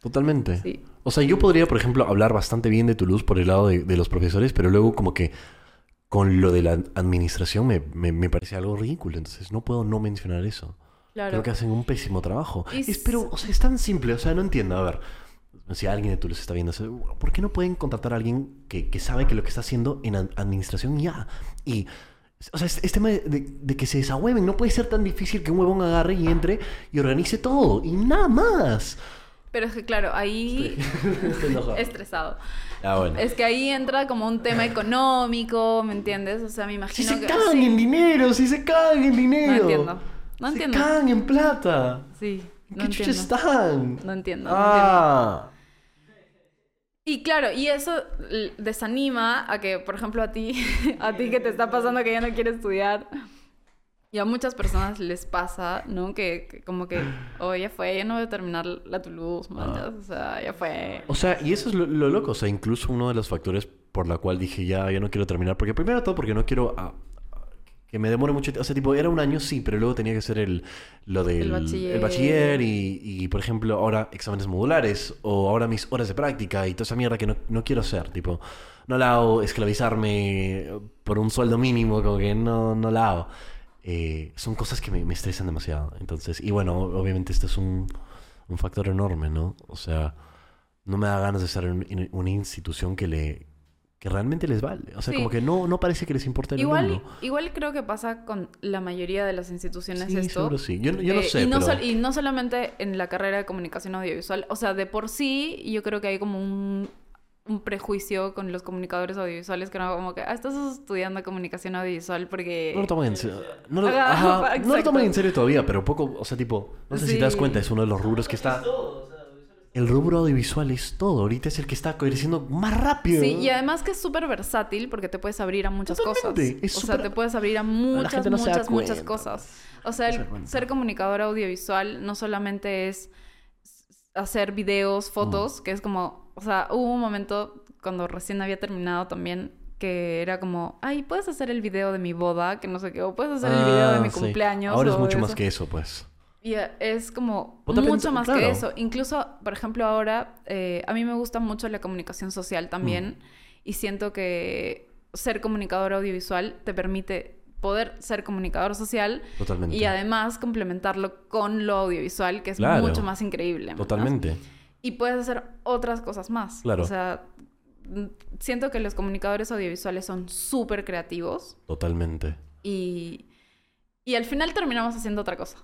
Totalmente. Sí. O sea, yo podría, por ejemplo, hablar bastante bien de Toulouse por el lado de, de los profesores, pero luego como que con lo de la administración me, me, me parece algo ridículo. Entonces no puedo no mencionar eso. Claro. Creo que hacen un pésimo trabajo. Y Es, pero, o sea, es tan simple. O sea, no entiendo. A ver, si alguien de Toulouse está viendo eso, ¿por qué no pueden contratar a alguien que, que sabe que lo que está haciendo en ad- administración ya? Y, o sea, es, es tema de, de- de que se desahueven. No puede ser tan difícil que un huevón agarre y entre y organice todo. Y nada más. Pero es que, claro, ahí... Estoy enojado. Estresado. Ah, bueno. Es que ahí entra como un tema económico, ¿me entiendes? O sea, me Si imagino se que... cagan sí. en dinero, si se cagan en dinero. No entiendo. No se entiendo. cagan en plata. Sí, ¿En no qué entiendo. están? No entiendo, no Ah. Y claro, y eso desanima a que, por ejemplo, a ti, a ti que te está pasando que ya no quieres estudiar, y a muchas personas les pasa, ¿no? Que, que como que, oh, ya fue, ya no voy a terminar la Toulouse, Ah. ya, o sea, ya fue. O sea, y eso es lo, lo loco. O sea, incluso uno de los factores por la cual dije ya, ya no quiero terminar. Porque primero todo, porque no quiero ah, que me demore mucho. O sea, tipo, era un año, sí, pero luego tenía que ser el, lo del El bachiller. el bachiller y, y, por ejemplo, ahora exámenes modulares o ahora mis horas de práctica y toda esa mierda que no, no quiero hacer. Tipo, no la hago esclavizarme por un sueldo mínimo, como que no, no la hago. Eh, son cosas que me, me estresan demasiado. Entonces, y bueno, obviamente este es un, un factor enorme, ¿no? O sea, no me da ganas de estar en, en una institución que le que realmente les vale. O sea, Sí. como que no, no parece que les importa el Igual, mundo. igual creo que pasa con la mayoría de las instituciones Sí, esto. seguro sí. Yo, yo no Eh, sé, y, no pero... sol- y no solamente en la carrera de comunicación audiovisual. O sea, de por sí, yo creo que hay como un, un prejuicio con los comunicadores audiovisuales que no como que, ah, estás estudiando comunicación audiovisual porque... No lo toman en serio. No lo, Ajá, ajá, no lo exacto. toman en serio todavía, pero poco, o sea, tipo, no sé si te das cuenta, es uno de los rubros que está. El rubro audiovisual es todo. Ahorita es el que está creciendo más rápido. Sí, y además que es súper versátil porque te puedes abrir a muchas Totalmente, cosas. es o sea, te puedes abrir a muchas, no muchas, muchas cosas. O sea, el ser comunicador audiovisual no solamente es hacer videos, fotos, Mm. que es como, o sea, hubo un momento cuando recién había terminado también que era como, ay, puedes hacer el video de mi boda, que no sé qué, o puedes hacer el video de Ah, mi sí. cumpleaños. Ahora es mucho más eso". que eso, pues. Y eh, es como mucho más claro. que eso. Incluso, por ejemplo, ahora eh, a mí me gusta mucho la comunicación social también Mm. y siento que ser comunicador audiovisual te permite poder ser comunicador social Totalmente. y además complementarlo con lo audiovisual, que es Claro. mucho más increíble. ¿no? Totalmente. Y puedes hacer otras cosas más. Claro. O sea, siento que los comunicadores audiovisuales son súper creativos Totalmente. y, y al final terminamos haciendo otra cosa.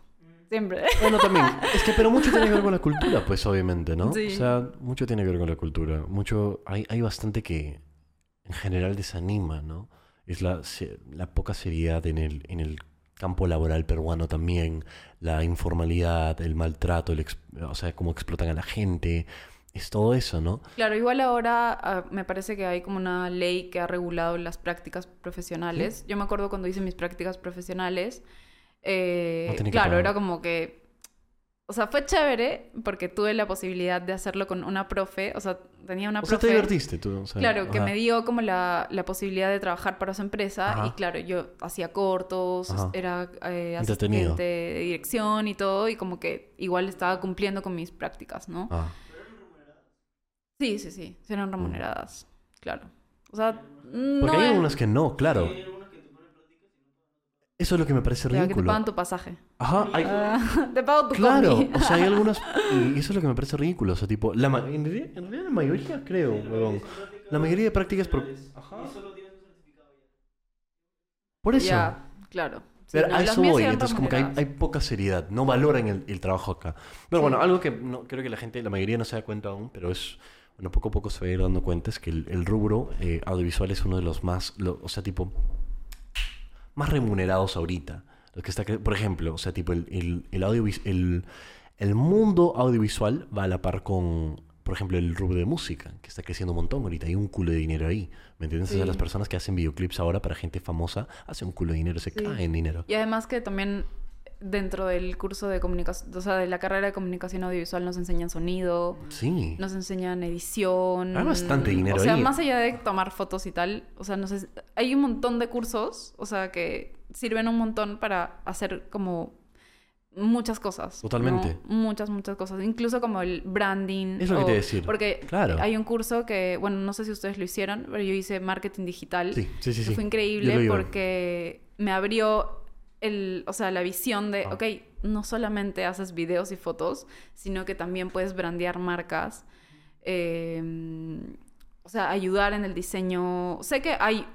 Siempre. Bueno, también. Es que, pero mucho tiene que ver con la cultura, pues, obviamente, ¿no? Sí. O sea, mucho tiene que ver con la cultura. Mucho. Hay, hay bastante que en general desanima, ¿no? Es la, la poca seriedad en el, en el campo laboral peruano también, la informalidad, el maltrato, el o sea, cómo explotan a la gente. Es todo eso, ¿no? Claro, igual ahora ah, me parece que hay como una ley que ha regulado las prácticas profesionales. Yo me acuerdo cuando hice mis prácticas profesionales, eh, No claro, era como que, o sea, fue chévere porque tuve la posibilidad de hacerlo con una profe, o sea, tenía una O sea, te profe. divertiste tú. o sea, Claro, que me dio como la, la posibilidad de trabajar para su empresa Ajá. y claro, yo hacía cortos, Ajá. era eh, asistente de dirección y todo y como que igual estaba cumpliendo con mis prácticas, ¿no? Sí, sí, sí, eran remuneradas, claro. O sea, no Porque hay algunas que no, claro. Eso es lo que me parece ya, que te ridículo. pagan tu pasaje. Ajá, hay, Ah, te pago tu Claro, combi. o sea, hay algunas. Y eso es lo que me parece ridículo. O sea, tipo. La, ma- en, realidad, en realidad la mayoría, creo, huevón. La mayoría de prácticas. Por, Ajá. Por eso. Ya, claro. Sí, Pero no, a eso voy. Entonces, como que hay, hay poca seriedad. No valoran el, el trabajo acá. Pero Sí. bueno, algo que no, creo que la gente, la mayoría no se da cuenta aún, pero es. Bueno, poco a poco se va a ir dando cuenta, es que el, el rubro eh, audiovisual es uno de los más. lo- o sea, tipo. Más remunerados ahorita. Los que está, por ejemplo, o sea, tipo, el, el, el, audiovis- el, el mundo audiovisual va a la par con, por ejemplo, el rubro de música, que está creciendo un montón ahorita. Hay un culo de dinero ahí. ¿Me entiendes? O sea, las personas que hacen videoclips ahora para gente famosa hacen un culo de dinero, se Sí. caen en dinero. Y además que también dentro del curso de comunicación, o sea, de la carrera de comunicación audiovisual nos enseñan sonido, Sí. nos enseñan edición. Hay bastante dinero O sea, ahí. más allá de tomar fotos y tal, o sea, no sé, hay un montón de cursos, o sea, que sirven un montón para hacer como muchas cosas. Totalmente. ¿no? Muchas, muchas cosas. Incluso como el branding. Es lo que o- te iba a decir. Porque Claro. hay un curso que, bueno, no sé si ustedes lo hicieron, pero yo hice marketing digital. Sí, sí, sí, que sí. Fue increíble porque me abrió el, o sea, la visión de, ok, no solamente haces videos y fotos, sino que también puedes brandear marcas. eh, o sea, ayudar en el diseño. Sé que hay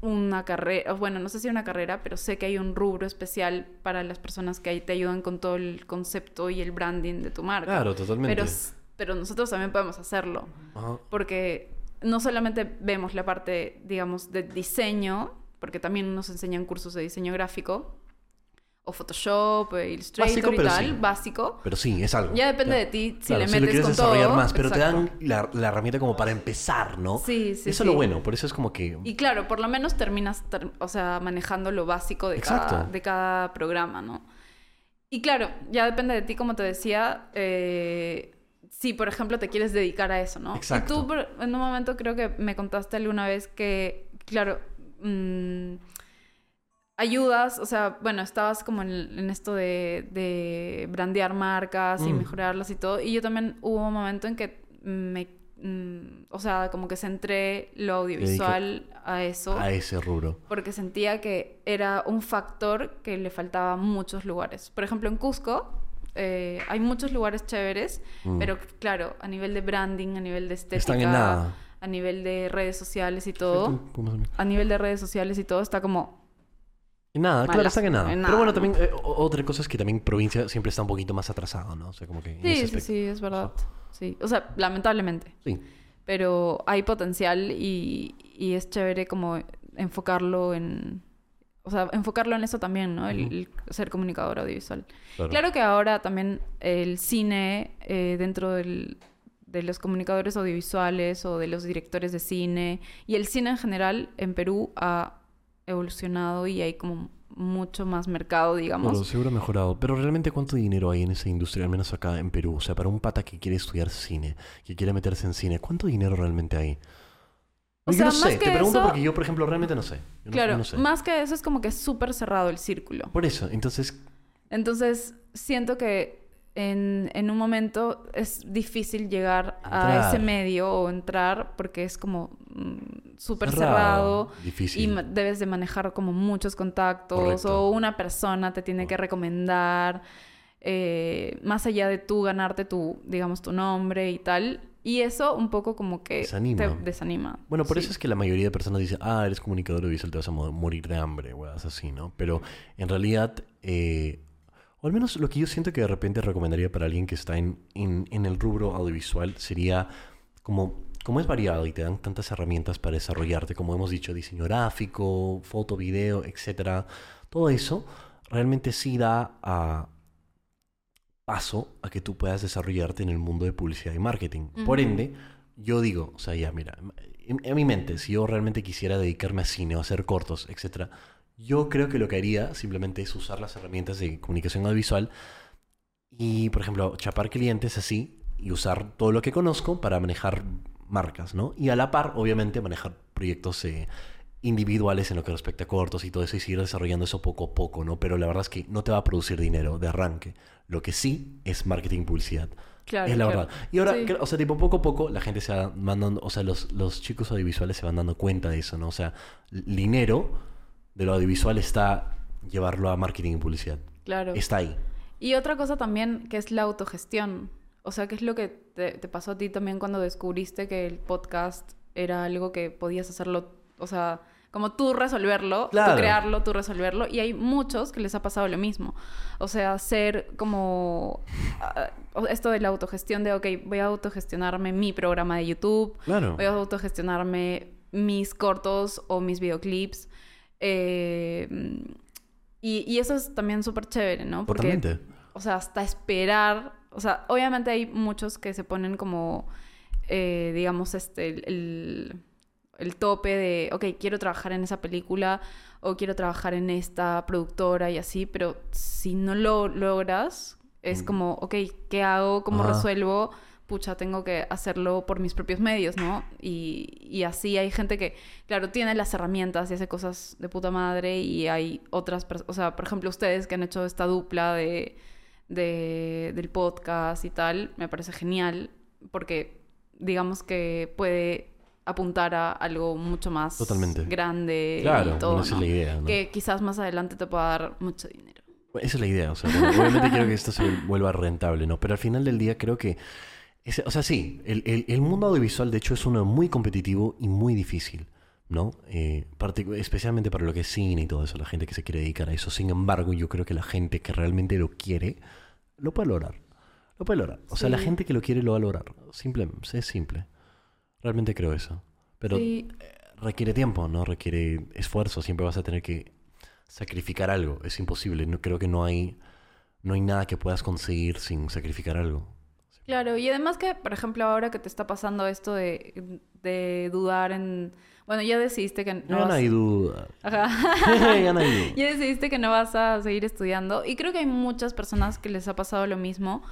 una carrera, bueno, no sé si una carrera, pero sé que hay un rubro especial para las personas que ahí te ayudan con todo el concepto y el branding de tu marca. Claro, totalmente. Pero, pero nosotros también podemos hacerlo. Ajá. Porque no solamente vemos la parte, digamos, de diseño, porque también nos enseñan cursos de diseño gráfico, o Photoshop, e Illustrator Básico, y tal, sí. básico. Pero sí, es algo. Ya depende Claro. de ti si Claro, le si lo metes quieres con desarrollar todo. más, pero Exacto. te dan la, la herramienta como para empezar, ¿no? Sí, sí, Eso es sí. lo bueno, por eso es como que... Y claro, por lo menos terminas, ter- o sea, manejando lo básico de cada, de cada programa, ¿no? Y claro, ya depende de ti, como te decía, eh, si por ejemplo te quieres dedicar a eso, ¿no? Exacto. Y tú en un momento creo que me contaste alguna vez que, claro, mm, ayudas, o sea, bueno, estabas como en, en esto de, de brandear marcas y Mm. mejorarlas y todo. Y yo también hubo un momento en que me, mm, o sea, como que centré lo audiovisual a eso. A ese rubro. Porque sentía que era un factor que le faltaba a muchos lugares. Por ejemplo, en Cusco eh, hay muchos lugares chéveres, Mm. pero claro, a nivel de branding, a nivel de estética, Están en nada. a nivel de redes sociales y todo, a nivel de redes sociales y todo está como nada, claro, está que nada. en Pero bueno, ¿no? también eh, o- otra cosa es que también provincia siempre está un poquito más atrasado, ¿no? O sea, como que... Sí, sí, sí, es verdad. Sí, o sea, lamentablemente. Sí. Pero hay potencial y, y es chévere como enfocarlo en... O sea, enfocarlo en eso también, ¿no? El, ser comunicador audiovisual. Claro. Claro que ahora también el cine eh, dentro del- de los comunicadores audiovisuales o de los directores de cine y el cine en general en Perú ha evolucionado y hay como mucho más mercado, digamos. Claro, seguro ha mejorado. Pero realmente, ¿cuánto dinero hay en esa industria, al menos acá en Perú? O sea, para un pata que quiere estudiar cine, que quiere meterse en cine, ¿cuánto dinero realmente hay? O yo sea, no sé, te pregunto eso- porque yo, por ejemplo, realmente no sé. Yo claro, yo no sé. más que eso es como que es súper cerrado el círculo. Por eso, entonces, Entonces, siento que en, en un momento es difícil llegar a Entrar. ese medio o entrar porque es como mm, súper Cerrado, difícil. Y debes de manejar como muchos contactos Correcto. o una persona te tiene que recomendar. eh, más allá de tú ganarte tu, digamos, tu nombre y tal. Y eso un poco como que Desanima. te desanima. Bueno, por Sí. eso es que la mayoría de personas dicen, ah, eres comunicador audiovisual, te vas a mo- morir de hambre, weas así, ¿no? Pero en realidad, eh, o al menos lo que yo siento que de repente recomendaría para alguien que está en, en, en el rubro audiovisual sería como, como es variado y te dan tantas herramientas para desarrollarte, como hemos dicho, diseño gráfico, foto, video, etcétera, todo eso realmente sí da a paso a que tú puedas desarrollarte en el mundo de publicidad y marketing. Por ende, yo digo, o sea, ya, mira, en, en mi mente, si yo realmente quisiera dedicarme a cine o hacer cortos, etc., yo creo que lo que haría simplemente es usar las herramientas de comunicación audiovisual y, por ejemplo, chapar clientes así y usar todo lo que conozco para manejar marcas, ¿no? Y a la par, obviamente, manejar proyectos eh, individuales en lo que respecta a cortos y todo eso y seguir desarrollando eso poco a poco, ¿no? Pero la verdad es que no te va a producir dinero de arranque. Lo que sí es marketing publicidad. Claro, es la claro. verdad. Y ahora, Sí. o sea, tipo, poco a poco la gente se va mandando, o sea, los, los chicos audiovisuales se van dando cuenta de eso, ¿no? O sea, dinero de lo audiovisual está llevarlo a marketing y publicidad. Claro. Está ahí. Y otra cosa también que es la autogestión. O sea, ¿qué es lo que te, te pasó a ti también cuando descubriste que el podcast era algo que podías hacerlo, o sea, como tú resolverlo, Claro. tú crearlo, tú resolverlo? Y hay muchos que les ha pasado lo mismo. O sea, ser como ah, esto de la autogestión de, ok, voy a autogestionarme mi programa de YouTube, Claro. voy a autogestionarme mis cortos o mis videoclips. Eh, y, y eso es también súper chévere, ¿no? Porque Totalmente. o sea, hasta esperar. O sea, obviamente hay muchos que se ponen como, eh, digamos, este, el, el- el tope de, ok, quiero trabajar en esa película o quiero trabajar en esta productora y así, pero si no lo logras, es Mm. como, ok, ¿qué hago? ¿Cómo Ajá. resuelvo? Pucha, tengo que hacerlo por mis propios medios, ¿no? Y, y así hay gente que, claro, tiene las herramientas y hace cosas de puta madre y hay otras personas, o sea, por ejemplo, ustedes que han hecho esta dupla de de- del podcast y tal, me parece genial porque digamos que puede apuntar a algo mucho más Totalmente. grande Claro, y todo, esa es la idea, ¿no? Que quizás más adelante te pueda dar mucho dinero. Esa es la idea, o sea, bueno, obviamente quiero que esto se vuelva rentable, ¿no? Pero al final del día creo que, ese- o sea, sí, el, el- el mundo audiovisual de hecho es uno muy competitivo y muy difícil, ¿no? Eh, especialmente para lo que es cine y todo eso, la gente que se quiere dedicar a eso. Sin embargo, yo creo que la gente que realmente lo quiere, lo puede lograr. Lo puede lograr. O sea, la gente que lo quiere lo va a lograr. Simple, es simple. Realmente creo eso. Pero Sí. requiere tiempo, ¿no? Requiere esfuerzo. Siempre vas a tener que sacrificar algo. Es imposible. No, creo que no hay, no hay nada que puedas conseguir sin sacrificar algo. Claro, y además que, por ejemplo, ahora que te está pasando esto de, de dudar en... Bueno, ya decidiste que no No, vas... no hay duda. Ajá. ya no hay duda. Ya decidiste que no vas a seguir estudiando. Y creo que hay muchas personas que les ha pasado lo mismo.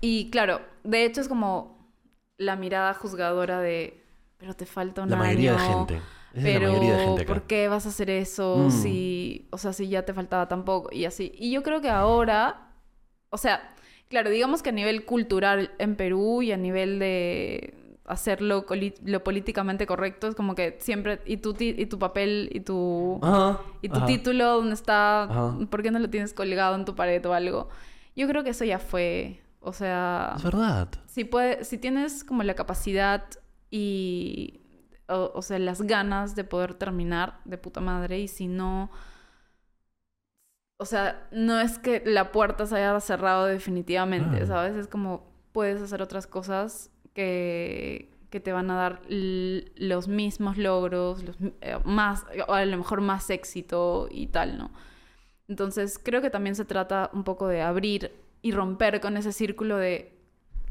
Y claro, de hecho es como la mirada juzgadora de, pero te falta un La mayoría de gente. Esa es Pero, la mayoría de gente acá. ¿por qué vas a hacer eso Mm. si, o sea, si ya te faltaba tan poco? Y así. Y yo creo que ahora, o sea, claro, digamos que a nivel cultural en Perú y a nivel de hacerlo lo políticamente correcto, es como que siempre, y tu, ti- y tu papel y tu... Ajá, Y tu ajá. título, ¿dónde está? Ajá. ¿Por qué no lo tienes colgado en tu pared o algo? Yo creo que eso ya fue. O sea, Es verdad. si, puede, si tienes como la capacidad y, o, o sea, las ganas de poder terminar de puta madre y si no... O sea, no es que la puerta se haya cerrado definitivamente, Claro. ¿sabes? Es como puedes hacer otras cosas que, que te van a dar los mismos logros, los, eh, más, o a lo mejor más éxito y tal, ¿no? Entonces creo que también se trata un poco de abrir y romper con ese círculo de,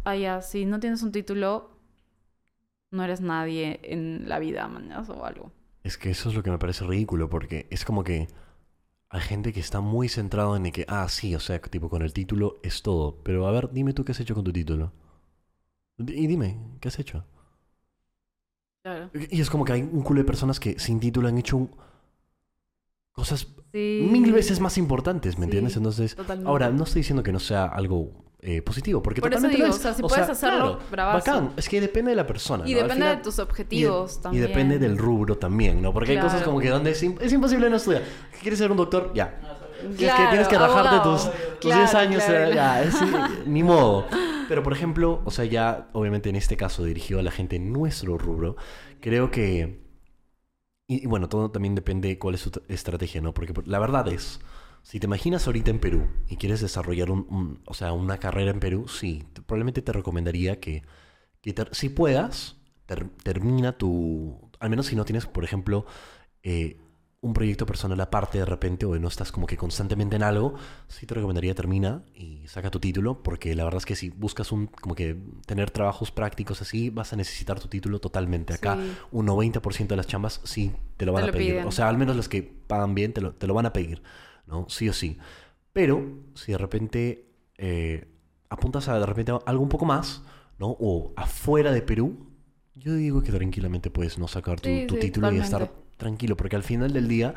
ah, ya, si no tienes un título, no eres nadie en la vida, mañana o algo. Es que eso es lo que me parece ridículo, porque es como que hay gente que está muy centrado en el que, ah, sí, o sea, tipo con el título es todo. Pero a ver, dime tú qué has hecho con tu título. Y dime, ¿qué has hecho? Claro. Y es como que hay un culo de personas que sin título han hecho un- cosas Sí. mil veces más importantes, ¿me Sí, entiendes? Entonces, totalmente. ahora, no estoy diciendo que no sea algo eh, positivo, porque Por eso totalmente lo digo, es. o sea, si puedes hacerlo, bravazo. bacán. Es que depende de la persona. Y depende final- de tus objetivos y, también. Y depende del rubro también, ¿no? Porque hay cosas Claro. como que donde es, im- es imposible no estudiar. ¿Quieres ser un doctor? Ya. Tienes que, Claro, tienes que rajarte abogado. tus, tus Claro, 10 años, claro, eh, claro. ya, es- ni modo. Pero por ejemplo, o sea, ya obviamente en este caso dirigido a la gente en nuestro rubro, creo que... Y, y bueno, todo también depende de cuál es su estrategia, ¿no? Porque por- la verdad es, si te imaginas ahorita en Perú y quieres desarrollar un, un- o sea, una carrera en Perú, sí, te- probablemente te recomendaría que, que si puedas, ter- termina tu... Al menos si no tienes, por ejemplo, eh, un proyecto personal aparte de repente o no estás como que constantemente en algo, sí te recomendaría termina y saca tu título, porque la verdad es que si buscas un como que tener trabajos prácticos así, vas a necesitar tu título totalmente. Acá Sí. un 90% de las chambas sí te lo van Te a lo pedir. piden. O sea, al menos las que pagan bien te lo, te lo van a pedir, ¿no? Sí o sí. Pero si de repente eh, apuntas a de repente a algo un poco más, ¿no? O afuera de Perú, yo digo que tranquilamente puedes no sacar tu, Sí, tu sí, título y estar tranquilo, porque al final del día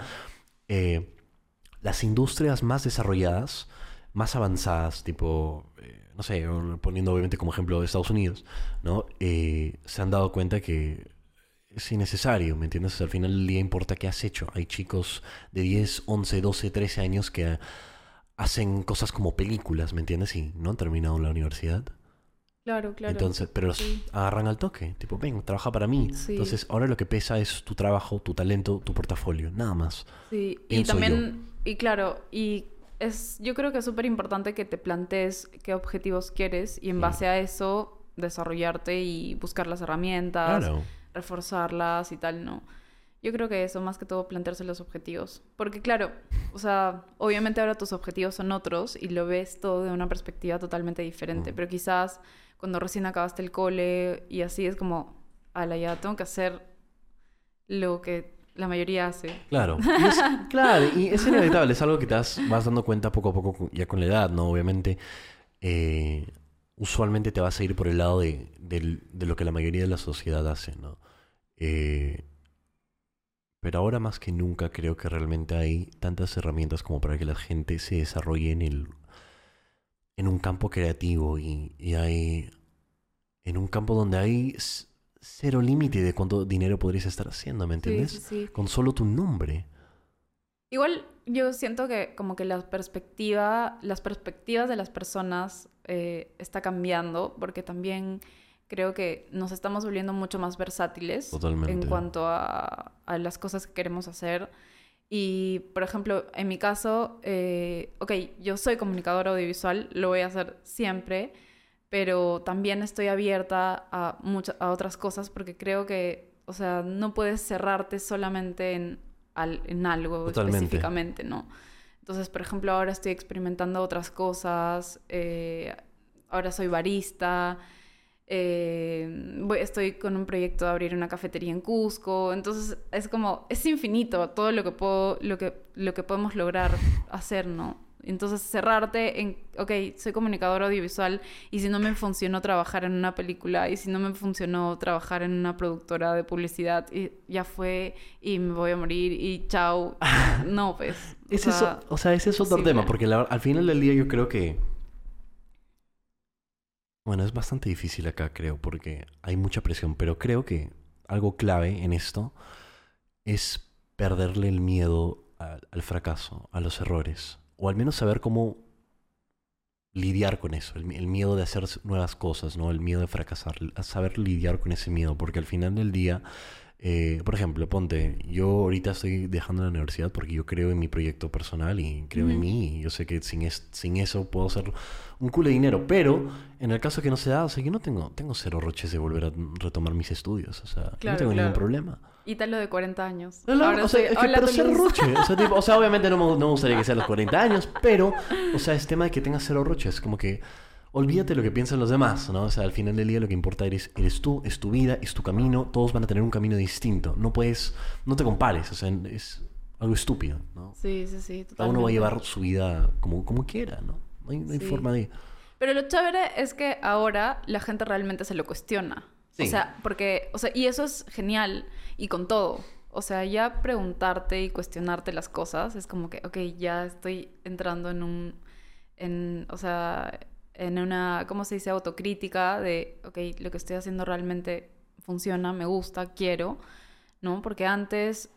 eh, las industrias más desarrolladas, más avanzadas, tipo, eh, no sé, poniendo obviamente como ejemplo Estados Unidos, ¿no? Se han dado cuenta que es innecesario, ¿me entiendes? Al final del día importa qué has hecho. Hay chicos de 10, 11, 12, 13 años que hacen cosas como películas, ¿me entiendes? Y no han terminado la universidad. Claro, claro. Entonces, pero los Sí. agarran al toque. Tipo, ven, trabaja para mí. Sí. Entonces, ahora lo que pesa es tu trabajo, tu talento, tu portafolio. Nada más. Sí, y también, y claro, y es, yo creo que es súper importante que te plantees qué objetivos quieres y en base a eso desarrollarte y buscar las herramientas, Claro. Reforzarlas y tal, ¿no? Yo creo que eso, más que todo, plantearse los objetivos. Porque claro, o sea, obviamente ahora tus objetivos son otros y lo ves todo de una perspectiva totalmente diferente. Mm. Pero quizás cuando recién acabaste el cole y así es como, ala, ya tengo que hacer lo que la mayoría hace. Claro. Y es, claro, y es inevitable. Es algo que te das- vas dando cuenta poco a poco ya con la edad, ¿no? Obviamente, eh, usualmente te vas a ir por el lado de, del- de lo que la mayoría de la sociedad hace, ¿no? Eh, pero ahora más que nunca creo que realmente hay tantas herramientas como para que la gente se desarrolle en el, en un campo creativo y, y hay en un campo donde hay cero límite de cuánto dinero podrías estar haciendo, ¿me entiendes? sí, sí. Con solo tu nombre. Igual yo siento que como que la perspectiva, las perspectivas de las personas eh, está cambiando porque también creo que nos estamos volviendo mucho más versátiles Totalmente. en cuanto a, a las cosas que queremos hacer. Y, por ejemplo, en mi caso, eh, ok, yo soy comunicadora audiovisual, lo voy a hacer siempre, pero también estoy abierta a, muchas a otras cosas porque creo que, o sea, no puedes cerrarte solamente en, al- en algo Totalmente. específicamente, ¿no? Entonces, por ejemplo, ahora estoy experimentando otras cosas, eh, ahora soy barista, eh, voy- estoy con un proyecto de abrir una cafetería en Cusco, entonces es como, es infinito todo lo que, puedo, lo que, lo que podemos lograr hacer, ¿no? Entonces cerrarte en, ok, soy comunicador audiovisual y si no me funcionó trabajar en una película y si no me funcionó trabajar en una productora de publicidad y ya fue y me voy a morir y chao, no pues. o Ese sea, es, o sea, ese es otro tema, porque la- al final del día yo creo que... Bueno, es bastante difícil acá, creo, porque hay mucha presión, pero creo que algo clave en esto es perderle el miedo al, fracaso, a los errores, o al menos saber cómo lidiar con eso, el, el miedo de hacer nuevas cosas, ¿no? El miedo de fracasar, saber lidiar con ese miedo, porque al final del día, eh, por ejemplo, ponte, yo ahorita estoy dejando la universidad porque yo creo en mi proyecto personal y creo en mí, y yo sé que sin, es- sin eso puedo hacer un culo de dinero, pero en el caso que no se da, o sea, yo no tengo, tengo cero roches de volver a retomar mis estudios, o sea, yo no Claro, tengo ningún problema. Y tal lo de 40 años. No, no, Ahora o sea, es que, pero ser roche. O sea, tipo, o sea, obviamente no me, no me gustaría que sea los 40 años, pero, o sea, es tema de que tengas cero roches. Como que olvídate lo que piensan los demás, ¿no? O sea, al final del día lo que importa eres, eres tú, es tu vida, es tu camino. Todos van a tener un camino distinto. No puedes, no te compares, o sea, es algo estúpido, ¿no? Sí, sí, sí. Cada uno va a totalmente. llevar su vida como, como quiera, ¿no? No hay, no hay Sí. forma de... Pero lo chévere es que ahora la gente realmente se lo cuestiona. Sí. O sea, porque, o sea, y eso es genial y con todo. O sea, ya preguntarte y cuestionarte las cosas es como que, ok, ya estoy entrando en un, en, o sea, en una, ¿cómo se dice? Autocrítica de, ok, lo que estoy haciendo realmente funciona, me gusta, quiero, ¿no? Porque antes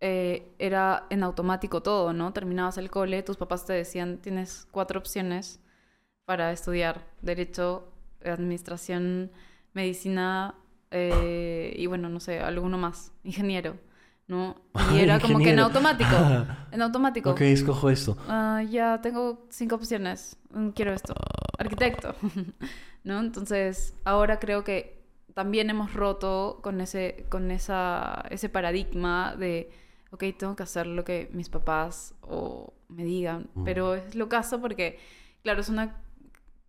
eh, era en automático todo, ¿no? Terminabas el cole, tus papás te decían, tienes cuatro opciones para estudiar derecho, administración, medicina eh, y bueno, no sé, alguno más, ingeniero, ¿no? Y era como que en automático, en automático. Ok, escojo esto. Ah, ya tengo cinco opciones, Mm, quiero esto, arquitecto, ¿no? Entonces, ahora creo que también hemos roto con ese, con esa, ese paradigma de, ok, tengo que hacer lo que mis papás o me digan, Mm. pero es lo caso porque, claro, es una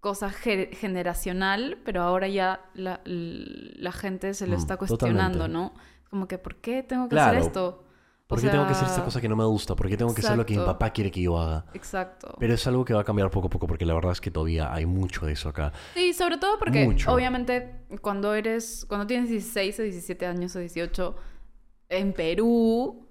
cosa ge- generacional, pero ahora ya la, la gente se lo Mm, está cuestionando, totalmente. ¿no? Como que, ¿por qué tengo que Claro. hacer esto? O ¿Por qué tengo que hacer esta cosa que no me gusta? ¿Por qué tengo que hacer lo que mi papá quiere que yo haga? Exacto. Pero es algo que va a cambiar poco a poco porque la verdad es que todavía hay mucho de eso acá. Sí, sobre todo porque Mucho. obviamente cuando eres, cuando tienes 16 o 17 años o 18, en Perú,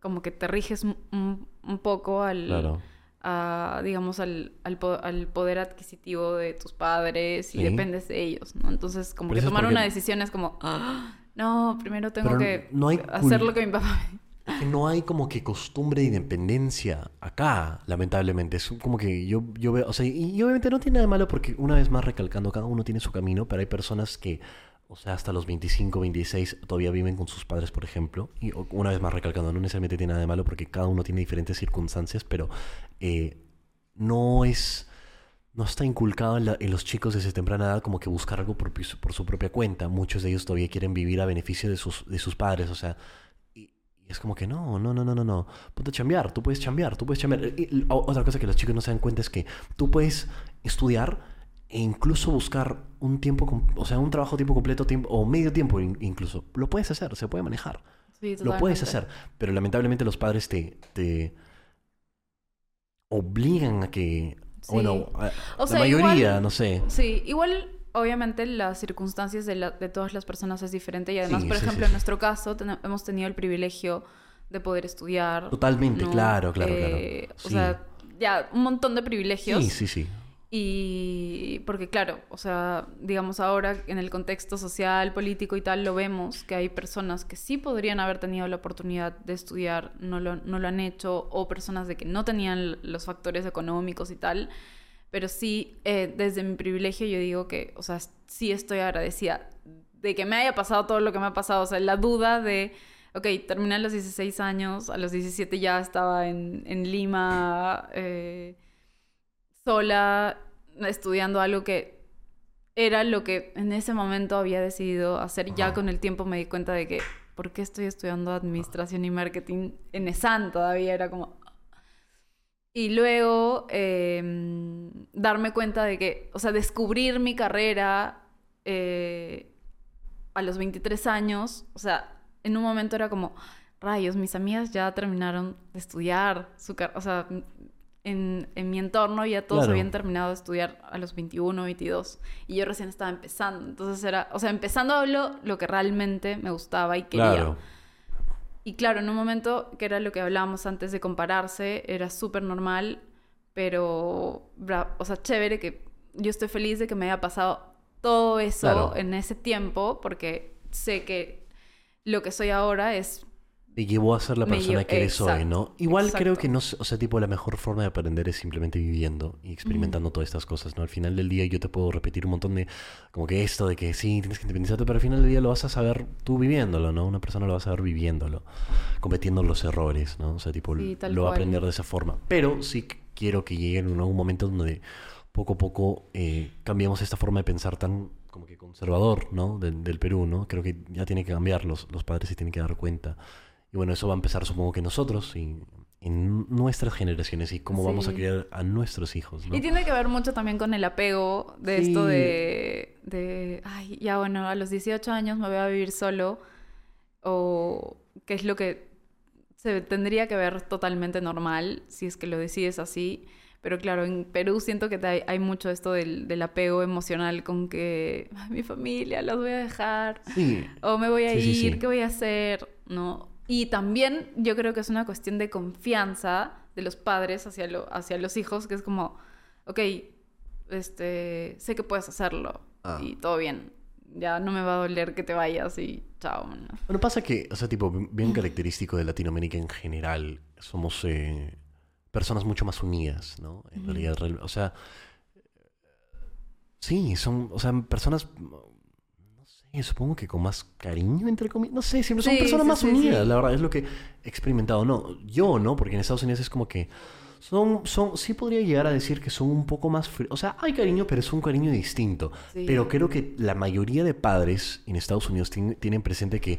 como que te riges un, poco al, Claro. a, digamos, al, al, po- al poder adquisitivo de tus padres y Sí. dependes de ellos, ¿no? Entonces, como Pero que tomar porque- una decisión es como, "Ah, no, primero tengo Pero que no hay hacer lo que mi papá que no hay como que costumbre de independencia acá, lamentablemente. Es como que yo, yo veo, o sea, y, obviamente no tiene nada de malo porque una vez más recalcando, cada uno tiene su camino, pero hay personas que, o sea, hasta los 25, 26 todavía viven con sus padres, por ejemplo. Y una vez más recalcando, no necesariamente tiene nada de malo porque cada uno tiene diferentes circunstancias, pero eh, no es... No está inculcado en, la- en los chicos desde temprana edad como que buscar algo por, su propia cuenta. Muchos de ellos todavía quieren vivir a beneficio de sus, de sus padres. O sea, y, y es como que no, no, no, no, no, no. Ponte a chambear, tú puedes chambear, tú puedes chambear. Y- y o- otra cosa que los chicos no se dan cuenta es que tú puedes estudiar e incluso buscar un tiempo, o sea, un trabajo tiempo completo tiempo, o medio tiempo in- incluso. Lo puedes hacer, se puede manejar. Sí, Lo puedes hacer, pero lamentablemente los padres te, te obligan a que, Sí. bueno, a- O la sea, mayoría, igual- no sé. Sí, igual obviamente las circunstancias de, la- de todas las personas es diferente y además, Sí, por sí, ejemplo, en nuestro caso ten- hemos tenido el privilegio de poder estudiar. Totalmente, ¿no? claro, claro, claro. Eh, O Sí. sea, ya un montón de privilegios. Sí, sí, sí. Y porque claro, o sea, digamos ahora en el contexto social, político y tal, lo vemos que hay personas que sí podrían haber tenido la oportunidad de estudiar, no lo, no lo han hecho, o personas de que no tenían los factores económicos y tal. Pero sí, eh, desde mi privilegio yo digo que, o sea, sí estoy agradecida de que me haya pasado todo lo que me ha pasado. O sea, la duda de, ok, terminé a los 16 años, a los 17 ya estaba en, en Lima. Eh, sola, estudiando algo que era lo que en ese momento había decidido hacer. Ya con el tiempo me di cuenta de que, ¿por qué estoy estudiando administración y marketing en ESAN todavía? Era como... Y luego em, darme cuenta de que, o sea, descubrir mi carrera eh, a los 23 años, o sea, en un momento era como, rayos, mis amigas ya terminaron de estudiar, su o sea, en, mi entorno ya todos habían terminado de estudiar a los 21, 22 y yo recién estaba empezando. Entonces era, o sea, empezando lo, lo que realmente me gustaba y quería. Y claro, en un momento que era lo que hablábamos antes de compararse, era súper normal, pero, o sea, chévere que yo estoy feliz de que me haya pasado todo eso en ese tiempo porque sé que lo que soy ahora es te llevó a ser la persona que eres hoy, ¿no? Igual creo que no, o sea, tipo, la mejor forma de aprender es simplemente viviendo y experimentando todas estas cosas, ¿no? Al final del día yo te puedo repetir un montón de, como que esto de que sí, tienes que independizarte, pero al final del día lo vas a saber tú viviéndolo, ¿no? Una persona lo va a saber viviéndolo, cometiendo los errores, ¿no? O sea, tipo, lo va a aprender de esa forma. Pero sí quiero que llegue en algún momento donde poco a poco eh, cambiamos esta forma de pensar tan como que conservador, ¿no? Del, del Perú, ¿no? Creo que ya tiene que cambiar, los, los padres se tienen que dar cuenta y bueno, eso va a empezar supongo que nosotros y en nuestras generaciones y cómo vamos a criar a nuestros hijos. Y tiene que ver mucho también con el apego de esto de, de, ay, ya bueno, a los 18 años me voy a vivir solo o qué es lo que se tendría que ver totalmente normal si es que lo decides así. Pero claro, en Perú siento que hay, hay mucho esto del, del, apego emocional con que mi familia los voy a dejar o me voy a ir, ¿qué voy a hacer? ¿No? Y también yo creo que es una cuestión de confianza de los padres hacia, lo, hacia los hijos, que es como, ok, este, sé que puedes hacerlo ah. y todo bien. Ya no me va a doler que te vayas y chao. Bueno, pasa que, o sea, tipo, bien característico de Latinoamérica en general, somos eh, personas mucho más unidas, ¿no? En realidad, o sea, sí, son, o sea, personas supongo que con más cariño, entre comillas. No sé, siempre son personas más unidas, la verdad, es lo que he experimentado. No, yo no, porque en Estados Unidos es como que son, son, sí podría llegar a decir que son un poco más fríos. O sea, hay cariño, pero es un cariño distinto. Pero creo que la mayoría de padres en Estados Unidos tienen, presente que...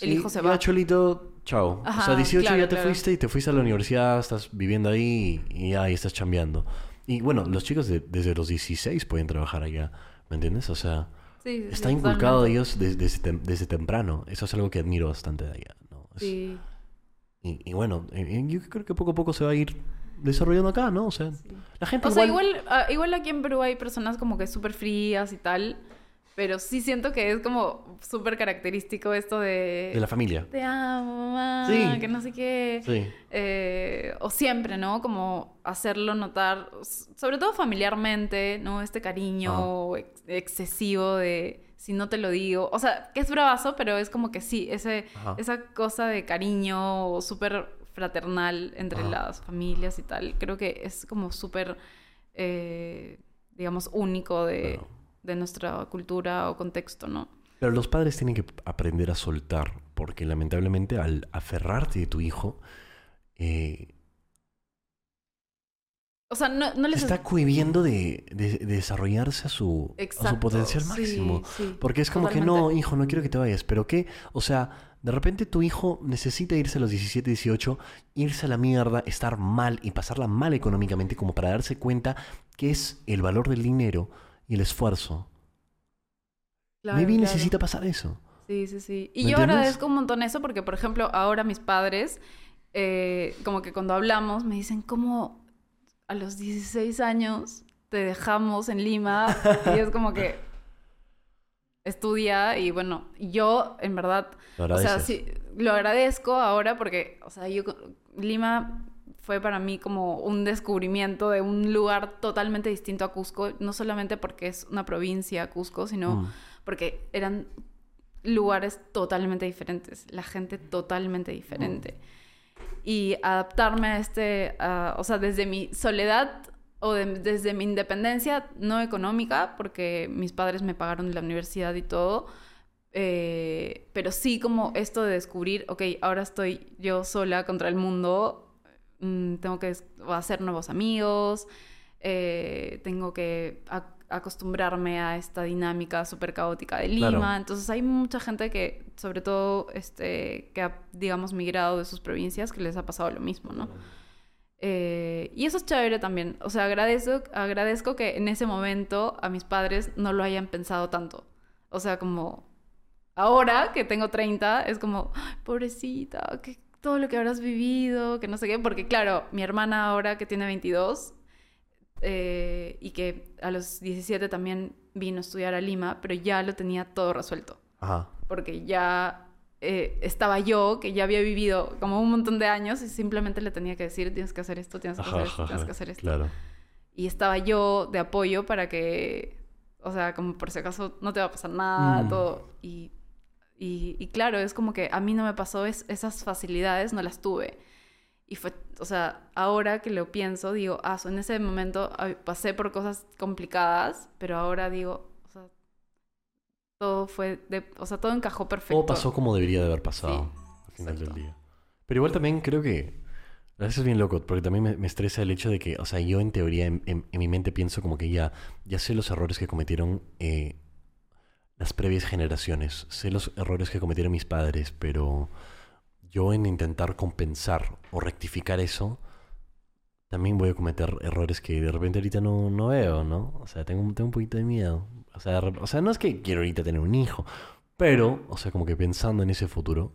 El hijo se va. Cholito, chao. o sea, 18 ya te fuiste y te fuiste a la universidad, estás viviendo ahí y ahí estás chambeando. Y bueno, los chicos desde los 16 pueden trabajar allá, ¿me entiendes? O sea... Está inculcado de ellos desde, desde, temprano. Eso es algo que admiro bastante de allá. ¿no? sí. Y, bueno, eh, eh, yo creo que poco a poco se va a ir desarrollando acá, ¿no? O sea, la gente. O sea, igual, ah, igual aquí en Perú hay personas como que súper frías y tal. Pero sí siento que es como súper característico esto de... De la familia. Te amo, mamá, que no sé qué. Sí. Eh, o siempre, ¿no? Como hacerlo notar, sobre todo familiarmente, ¿no? Este cariño excesivo de si no te lo digo. O sea, que es bravazo, pero es como que sí, ese, esa cosa de cariño súper fraternal entre las familias y tal. Creo que es como súper, eh, digamos, único de de nuestra cultura o contexto, ¿no? Pero los padres tienen que aprender a soltar, porque lamentablemente al aferrarte de tu hijo, eh, o sea, no, no les... Está cohibiendo de, desarrollarse a su, su potencial máximo. porque es como que no, hijo, no quiero que te vayas. Pero que, o sea, de repente tu hijo necesita irse a los 17, 18, irse a la mierda, estar mal y pasarla mal económicamente como para darse cuenta que es el valor del dinero y el esfuerzo. Claro, Maybe necesita pasar eso. Sí, sí, sí. Y yo agradezco un montón eso porque, por ejemplo, ahora mis padres, eh, como que cuando hablamos, me dicen, ¿cómo a los 16 años te dejamos en Lima? y es como que estudia y bueno, yo en verdad, o sea, sí, lo agradezco ahora porque, o sea, yo Lima fue para mí como un descubrimiento de un lugar totalmente distinto a Cusco, no solamente porque es una provincia Cusco, sino Mm. porque eran lugares totalmente diferentes, la gente totalmente diferente. Y adaptarme a este, o sea, desde mi soledad o de- desde mi independencia no económica, porque mis padres me pagaron la universidad y todo, eh, pero sí como esto de descubrir, ok, ahora estoy yo sola contra el mundo, mm, tengo que hacer nuevos amigos, eh, tengo que ac- acostumbrarme a esta dinámica súper caótica de Lima. Claro. Entonces hay mucha gente que, sobre todo, este, que ha, digamos, migrado de sus provincias, que les ha pasado lo mismo, ¿no? Eh, y eso es chévere también. O sea, agradezco, agradezco que en ese momento a mis padres no lo hayan pensado tanto. O sea, como ahora que tengo 30, es como, "Ay, pobrecita, que todo lo que habrás vivido, que no sé qué. Porque claro, mi hermana ahora que tiene 22 eh, y que a los 17 también vino a estudiar a Lima, pero ya lo tenía todo resuelto Ajá. porque ya eh, estaba yo, que ya había vivido como un montón de años y simplemente le tenía que decir, tienes que hacer esto, tienes que Ajá, hacer esto, ajá, tienes que hacer esto. Claro. Y estaba yo de apoyo para que, o sea, como por si acaso no te va a pasar nada, Mm. todo. Y, y, y claro, es como que a mí no me pasó es- esas facilidades, no las tuve. Y fue, o sea, ahora que lo pienso, digo, ah, en ese momento ay, pasé por cosas complicadas, pero ahora digo, o sea, todo fue, de, o sea, todo encajó perfecto. Todo pasó como debería de haber pasado Sí, al final exacto. del día. Pero igual también creo que. A veces es bien loco, porque también me, me estresa el hecho de que, o sea, yo en teoría, en, en- en mi mente pienso como que ya, ya sé los errores que cometieron eh, las previas generaciones, sé los errores que cometieron mis padres, pero yo en intentar compensar o rectificar eso, también voy a cometer errores que de repente ahorita no, no veo, ¿no? O sea, tengo, un- tengo un poquito de miedo. O sea, o sea, no es que quiero ahorita tener un hijo, pero, o sea, como que pensando en ese futuro,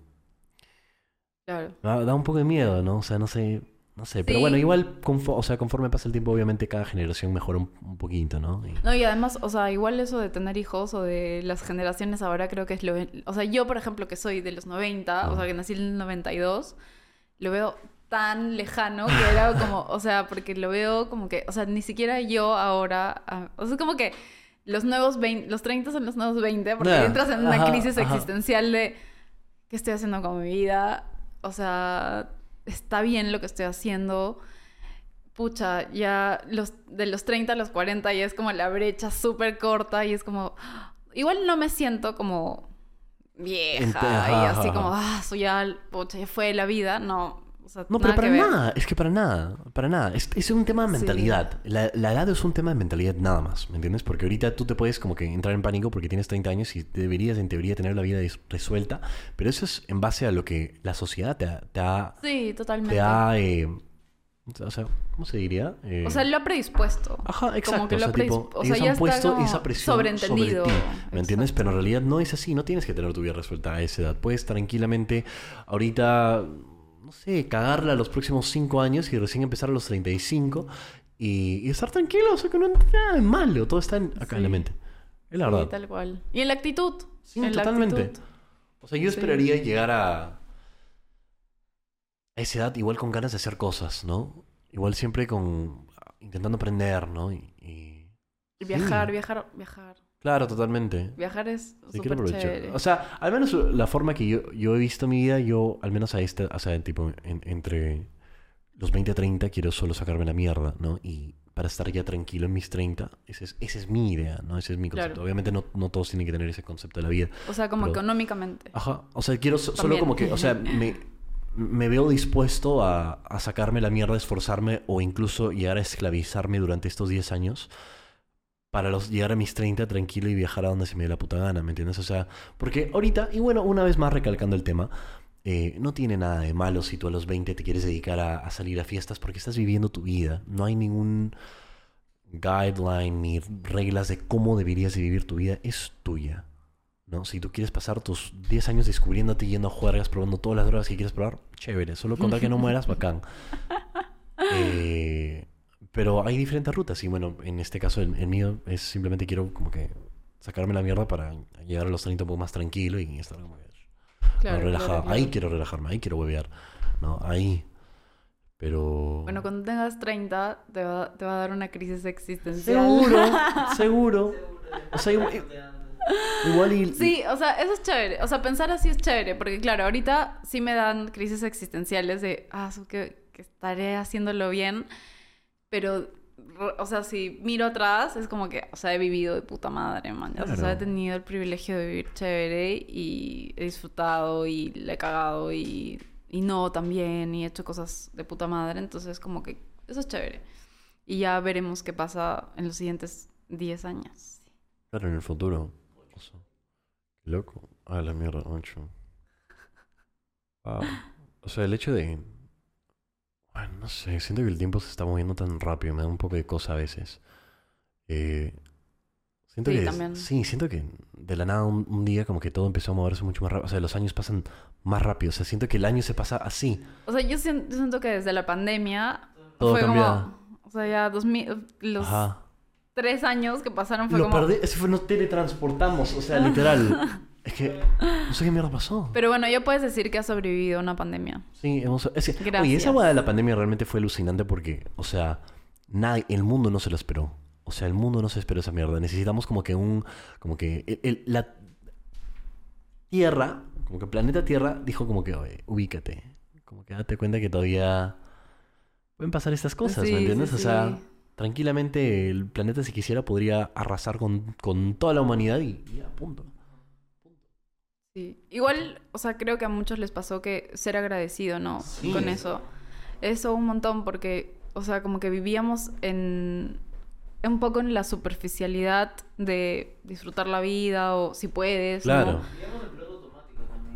Claro. da un poco de miedo, ¿no? O sea, no sé, no sé. Pero Sí. bueno, igual, o sea, conforme pasa el tiempo, obviamente cada generación mejora un, un poquito, ¿no? Y- No, y además, o sea, igual eso de tener hijos o de las generaciones ahora creo que es lo... O sea, yo, por ejemplo, que soy de los 90, o sea, que nací en el 92, lo veo tan lejano que era como, o sea, porque lo veo como que, o sea, ni siquiera yo ahora, ah, o sea, como que los nuevos 20, los 30 son los nuevos 20, porque Ya, entras en una ajá, crisis ajá. existencial de, ¿qué estoy haciendo con mi vida? O sea, está bien lo que estoy haciendo pucha, ya los, de los 30 a los 40 ya es como la brecha súper corta y es como, igual no me siento como vieja y así como, ah, soy ya, pucha, ya fue la vida, no. O sea, No, pero para nada, es que para nada, para nada. Es, es un tema de Sí. mentalidad. La, la edad es un tema de mentalidad nada más, ¿me entiendes? Porque ahorita tú te puedes como que entrar en pánico porque tienes 30 años y deberías en teoría tener la vida resuelta, pero eso es en base a lo que la sociedad te ha... Te ha, Sí, totalmente. te ha, eh, o sea, ¿cómo se diría? Eh, O sea, lo ha predispuesto. Ajá, exacto. Como que o lo sea, ha predisp- tipo, o sea, ya han puesto esa presión sobreentendido. sobre ti, ¿me entiendes? Pero en realidad no es así, no tienes que tener tu vida resuelta a esa edad. Puedes tranquilamente ahorita, no sé, cagarla los próximos 5 años y recién empezar a los 35 y, y estar tranquilo, o sea, que no hay nada de malo, todo está en- acá en la mente. Es la Sí, verdad. tal cual. Y en la actitud. Sí, en totalmente. actitud. O sea, yo Sí. esperaría llegar a, a esa edad igual con ganas de hacer cosas, ¿no? Igual siempre con intentando aprender, ¿no? Y, y- viajar, viajar, viajar. Claro, totalmente. Viajar es súper chévere. O sea, al menos la forma que yo, yo he visto mi vida, yo, al menos a este, o sea, tipo, en- entre los 20 a 30, quiero solo sacarme la mierda, ¿no? Y para estar ya tranquilo en mis 30, esa es, esa es mi idea, ¿no? Ese es mi concepto. Claro. Obviamente no, no todos tienen que tener ese concepto de la vida. o sea, como pero- económicamente. Ajá. O sea, quiero so- solo como que, o sea, me, me veo dispuesto a, a sacarme la mierda, esforzarme o incluso llegar a esclavizarme durante estos 10 años para los, llegar a mis 30 tranquilo y viajar a donde se me dé la puta gana, ¿me entiendes? O sea, porque ahorita, y bueno, una vez más recalcando el tema, eh, no tiene nada de malo si tú a los 20 te quieres dedicar a, a salir a fiestas porque estás viviendo tu vida. No hay ningún guideline ni reglas de cómo deberías de vivir tu vida. Es tuya. ¿no? Si tú quieres pasar tus 10 años descubriéndote, yendo a juergas, probando todas las drogas que quieres probar, chévere. Solo contar que no mueras, bacán. Eh, pero hay diferentes rutas y bueno, en este caso el, el mío es simplemente quiero como que sacarme la mierda para llegar a los 30 un poco más tranquilo y estar como que Claro, relajado. claro, claro. Ahí quiero relajarme, ahí quiero huevear. ¿no? Ahí. Pero... Bueno, cuando tengas 30 te va, te va a dar una crisis existencial. Seguro, seguro. O sea, igual, igual y... Sí, o sea, eso es chévere. O sea, pensar así es chévere. Porque claro, ahorita sí me dan crisis existenciales de, ah, que, que estaré haciéndolo bien. Pero, o sea, si miro atrás, es como que, o sea, he vivido de puta madre, man. O sea, Claro. he tenido el privilegio de vivir chévere y he disfrutado y le he cagado y, y no también y he hecho cosas de puta madre. Entonces, como que eso es chévere. Y ya veremos qué pasa en los siguientes 10 años. Claro, en el futuro. O sea, loco. Ah, la mierda, ocho. Wow. O sea, el hecho de... No sé, siento que el tiempo se está moviendo tan rápido, me da un poco de cosa a veces. Eh, siento Sí, que... también. Sí, siento que de la nada un, un día como que todo empezó a moverse mucho más rápido. O sea, los años pasan más rápido. O sea, siento que el año se pasa así. O sea, yo sien- yo siento que desde la pandemia Todo fue como... O sea, ya 2000, los Ajá. tres años que pasaron fue Lo como... perdí, ese fue, nos teletransportamos, o sea, literal. es que no sé qué mierda pasó. Pero bueno, ya puedes decir que has sobrevivido a una pandemia. Sí, hemos... Es que, oye, Gracias. esa hueá de la pandemia realmente fue alucinante porque, o sea, nadie, el mundo no se lo esperó. O sea, el mundo no se esperó esa mierda. Necesitamos como que un... Como que el- el- la Tierra, como que el planeta Tierra dijo como que, oye, ubícate. Como que date cuenta que todavía pueden pasar estas cosas, Sí, ¿me entiendes? sí, O sea, sí. tranquilamente el planeta si quisiera podría arrasar con, con toda la humanidad y y ya, punto. Sí. Igual, o sea, creo que a muchos les pasó que ser agradecido, ¿no? Sí. Con eso. Eso un montón porque, o sea, como que vivíamos en... Un poco en la superficialidad de disfrutar la vida o si puedes, ¿no? Claro.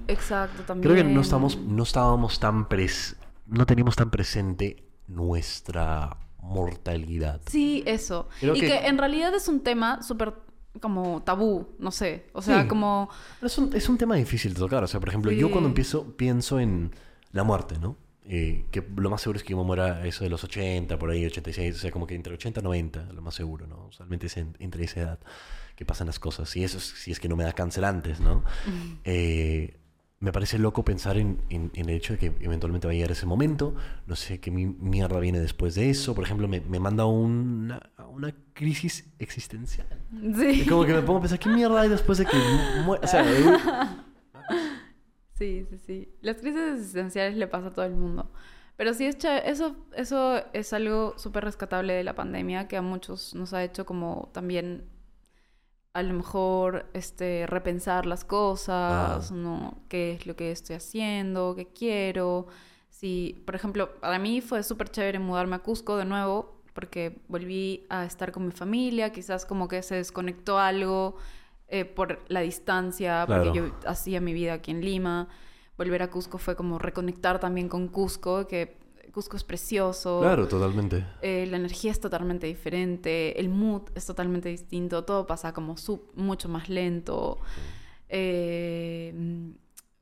Exacto, también. Creo que no estamos, no estábamos tan pres, no teníamos tan presente nuestra mortalidad. Sí, eso. Creo y que- que... en realidad es un tema súper como tabú, no sé. O sea, Sí. como... Pero es un, es un tema difícil de tocar. O sea, por ejemplo, yo cuando empiezo, pienso en la muerte, ¿no? Eh, que lo más seguro es que yo me muera eso de los 80, por ahí 86, o sea, como que entre 80 y 90, lo más seguro, ¿no? Usualmente es en- entre esa edad que pasan las cosas. Y eso es, si es que no me da cáncer antes, ¿no? Eh, me parece loco pensar en, en- en el hecho de que eventualmente va a llegar ese momento. No sé qué mi- mierda viene después de eso. Por ejemplo, me, me manda una, a una crisis existencial. Sí. Es como que me pongo a pensar, ¿qué mierda hay después de que muera? O sea, Sí, sí, sí. Las crisis existenciales le pasa a todo el mundo. Pero sí, es. Eso, eso es algo súper rescatable de la pandemia que a muchos nos ha hecho como también a lo mejor este, repensar las cosas, Ah. ¿no? ¿Qué es lo que estoy haciendo? ¿Qué quiero? Sí, por ejemplo, para mí fue súper chévere mudarme a Cusco de nuevo porque volví a estar con mi familia, quizás como que se desconectó algo eh, por la distancia, Claro. porque yo hacía mi vida aquí en Lima. Volver a Cusco fue como reconectar también con Cusco, que Cusco es precioso. claro, totalmente. Eh, la energía es totalmente diferente, el mood es totalmente distinto, todo pasa como sub- mucho más lento. Eh, mm,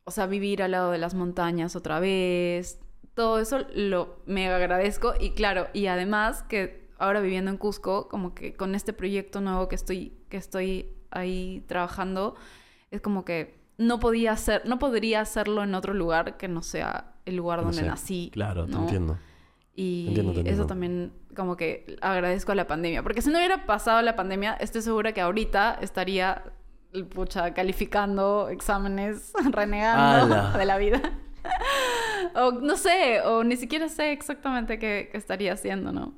o sea, vivir al lado de las montañas otra vez, todo eso lo mega agradezco y claro, y además que ahora viviendo en Cusco, como que con este proyecto nuevo que estoy, que estoy ahí trabajando, es como que no podía hacer, no podría hacerlo en otro lugar que no sea el lugar No donde sé. nací. Claro, te ¿no? entiendo. Y Te entiendo, te entiendo. eso también como que agradezco a la pandemia. Porque si no hubiera pasado la pandemia, estoy segura que ahorita estaría, pucha, calificando exámenes, renegando ¡Hala! de la vida. o no sé, o ni siquiera sé exactamente qué, qué estaría haciendo, ¿no?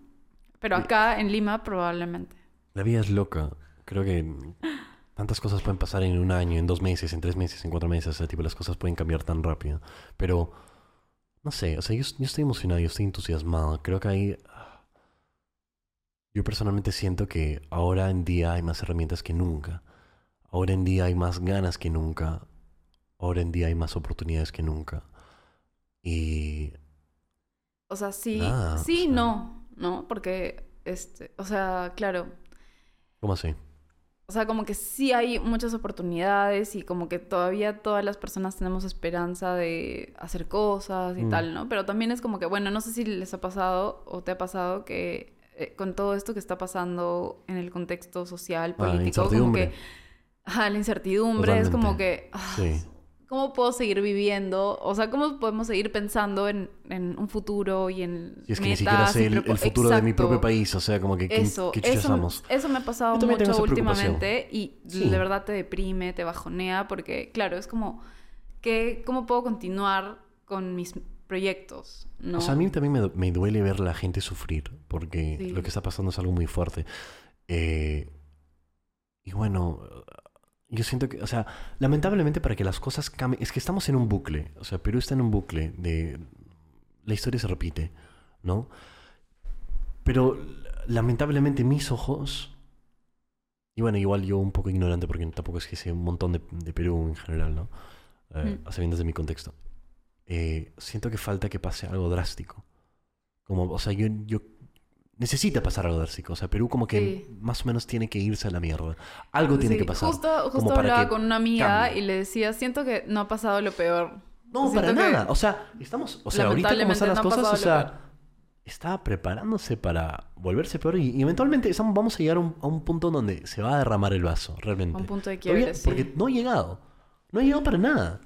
Pero acá en Lima probablemente. La vida es loca. Creo que tantas cosas pueden pasar en un año, en dos meses, en tres meses, en cuatro meses. O sea, tipo, las cosas pueden cambiar tan rápido. Pero, no sé, o sea, yo, yo estoy emocionado, yo estoy entusiasmado. Creo que hay... Yo personalmente siento que ahora en día hay más herramientas que nunca. Ahora en día hay más ganas que nunca. Ahora en día hay más oportunidades que nunca. Y... O sea, sí, Nada, sí, o sea. no, ¿no? Porque, este, o sea, claro, ¿Cómo así? O sea, como que sí hay muchas oportunidades y como que todavía todas las personas tenemos esperanza de hacer cosas y Mm. tal, ¿no? Pero también es como que, bueno, no sé si les ha pasado o te ha pasado que eh, con todo esto que está pasando en el contexto social, Ah, político, como que... La incertidumbre es como que... ah, Sí. ¿Cómo puedo seguir viviendo? O sea, ¿cómo podemos seguir pensando en, en un futuro y en Si es que ni siquiera sé y el, futuro de mi propio país, o sea, como que ¿qué, Eso, qué chuchas eso, eso me ha pasado mucho últimamente y Sí. de verdad te deprime, te bajonea, porque claro, es como, que, ¿cómo puedo continuar con mis proyectos? ¿no? O sea, a mí también me, me duele ver a la gente sufrir, porque Sí. lo que está pasando es algo muy fuerte. Eh, y bueno, yo siento que, o sea, lamentablemente para que las cosas cambien, es que estamos en un bucle, o sea, Perú está en un bucle de... La historia se repite, ¿no? Pero lamentablemente mis ojos... Y bueno, igual yo un poco ignorante porque tampoco es que sé un montón de, de Perú en general, ¿no? Eh, Mm. A sabiendas de mi contexto. Eh, siento que falta que pase algo drástico. Como, o sea, yo, yo necesita pasar algo drástico. O sea, Perú como que Sí. más o menos tiene que irse a la mierda. Algo tiene Sí, que pasar. Justo, como justo para hablaba que con una amiga cambie. y le decía, siento que no ha pasado lo peor. No, Siento para nada. O sea, estamos, o sea, ahorita como están las no cosas, o sea, está preparándose para volverse peor y, y eventualmente estamos, vamos a llegar a un, a un punto donde se va a derramar el vaso, realmente. Un punto de quiebre, sí. Porque no ha llegado. No ha llegado para nada.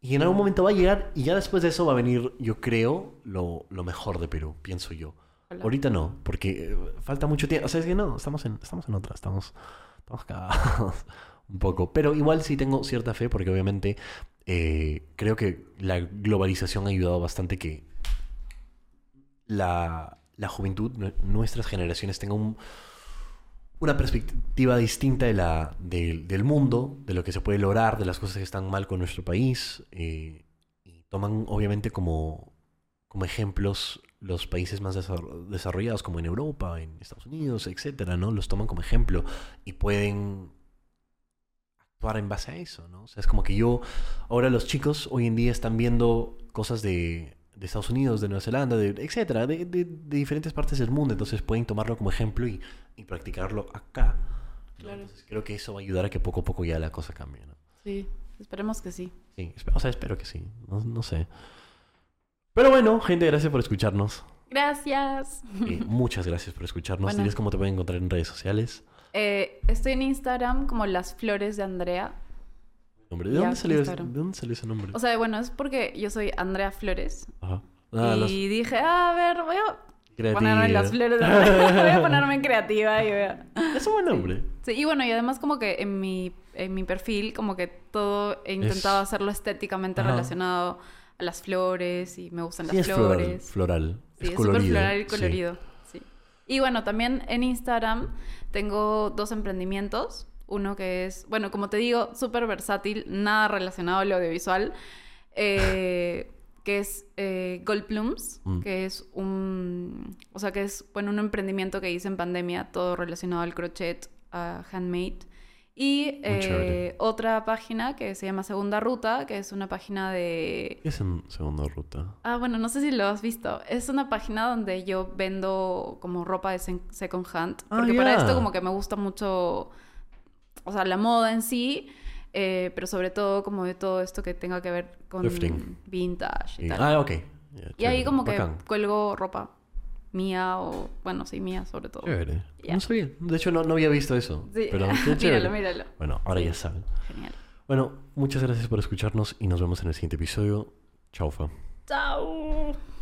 Y en algún momento va a llegar y ya después de eso va a venir, yo creo, lo, lo mejor de Perú, pienso yo. Ahorita no, porque eh, falta mucho tiempo. O sea, es que no, estamos en, estamos en otra, estamos, estamos cagados un poco. Pero igual sí tengo cierta fe porque obviamente eh, creo que la globalización ha ayudado bastante que la, la juventud, nue- nuestras generaciones tengan un, una perspectiva distinta de la, del- del mundo, de lo que se puede lograr, de las cosas que están mal con nuestro país. eh, y toman obviamente como, como ejemplos los países más desarro- desarrollados, como en Europa, en Estados Unidos, etcétera, ¿no? Los toman como ejemplo y pueden actuar en base a eso, ¿no? O sea, es como que yo, ahora los chicos hoy en día están viendo cosas de, de Estados Unidos, de Nueva Zelanda, de, etcétera, de, de- de diferentes partes del mundo, entonces pueden tomarlo como ejemplo y, y practicarlo acá. ¿no? Claro. Entonces creo que eso va a ayudar a que poco a poco ya la cosa cambie, ¿no? Sí, esperemos que sí. Sí, o sea, espero que sí, no, no sé. Pero bueno, gente, gracias por escucharnos. Gracias. Eh, muchas gracias por escucharnos. Bueno. Diles cómo te pueden encontrar en redes sociales. Eh, estoy en Instagram como Las Flores de Andrea. Nombre. ¿De, Ya, dónde salió ese, Instagram. ¿De dónde salió ese nombre? O sea, bueno, es porque yo soy Andrea Flores. Ajá. Ah, y dije, "Ah, a ver, voy a Creativa. ponerme Las Flores de Andrea. voy a ponerme en creativa y voy a... Es un buen nombre. Sí, y bueno, y además como que en mi, en mi perfil, como que todo he intentado Es- hacerlo estéticamente Ajá. relacionado a las flores y me gustan Sí, las es floral. flores. Floral. Sí, es es súper floral y colorido. Sí. Y bueno, también en Instagram tengo dos emprendimientos. Uno que es, bueno, como te digo, súper versátil, nada relacionado al audiovisual. eh, que es eh, Gold Plumes, Mm. que es un, o sea, que es, bueno, un emprendimiento que hice en pandemia, todo relacionado al crochet, a handmade. Y eh, otra página que se llama Segunda Ruta, que es una página de ¿Qué es en segunda ruta? Ah, bueno, no sé si lo has visto. Es una página donde yo vendo como ropa de second hand. Ah, Porque para esto como que me gusta mucho, o sea, la moda en sí, eh, pero sobre todo como de todo esto que tenga que ver con Thrifting. vintage y Y- tal. ah, ok. Y ahí como que Bacán. cuelgo ropa mía o, bueno, sí, mía sobre todo. Chévere. Ya. No sabía. De hecho, no, no había visto eso. Sí. Pero míralo, míralo. Bueno, ahora ya saben. Genial. Bueno, muchas gracias por escucharnos y nos vemos en el siguiente episodio. Chao, fa. Chao.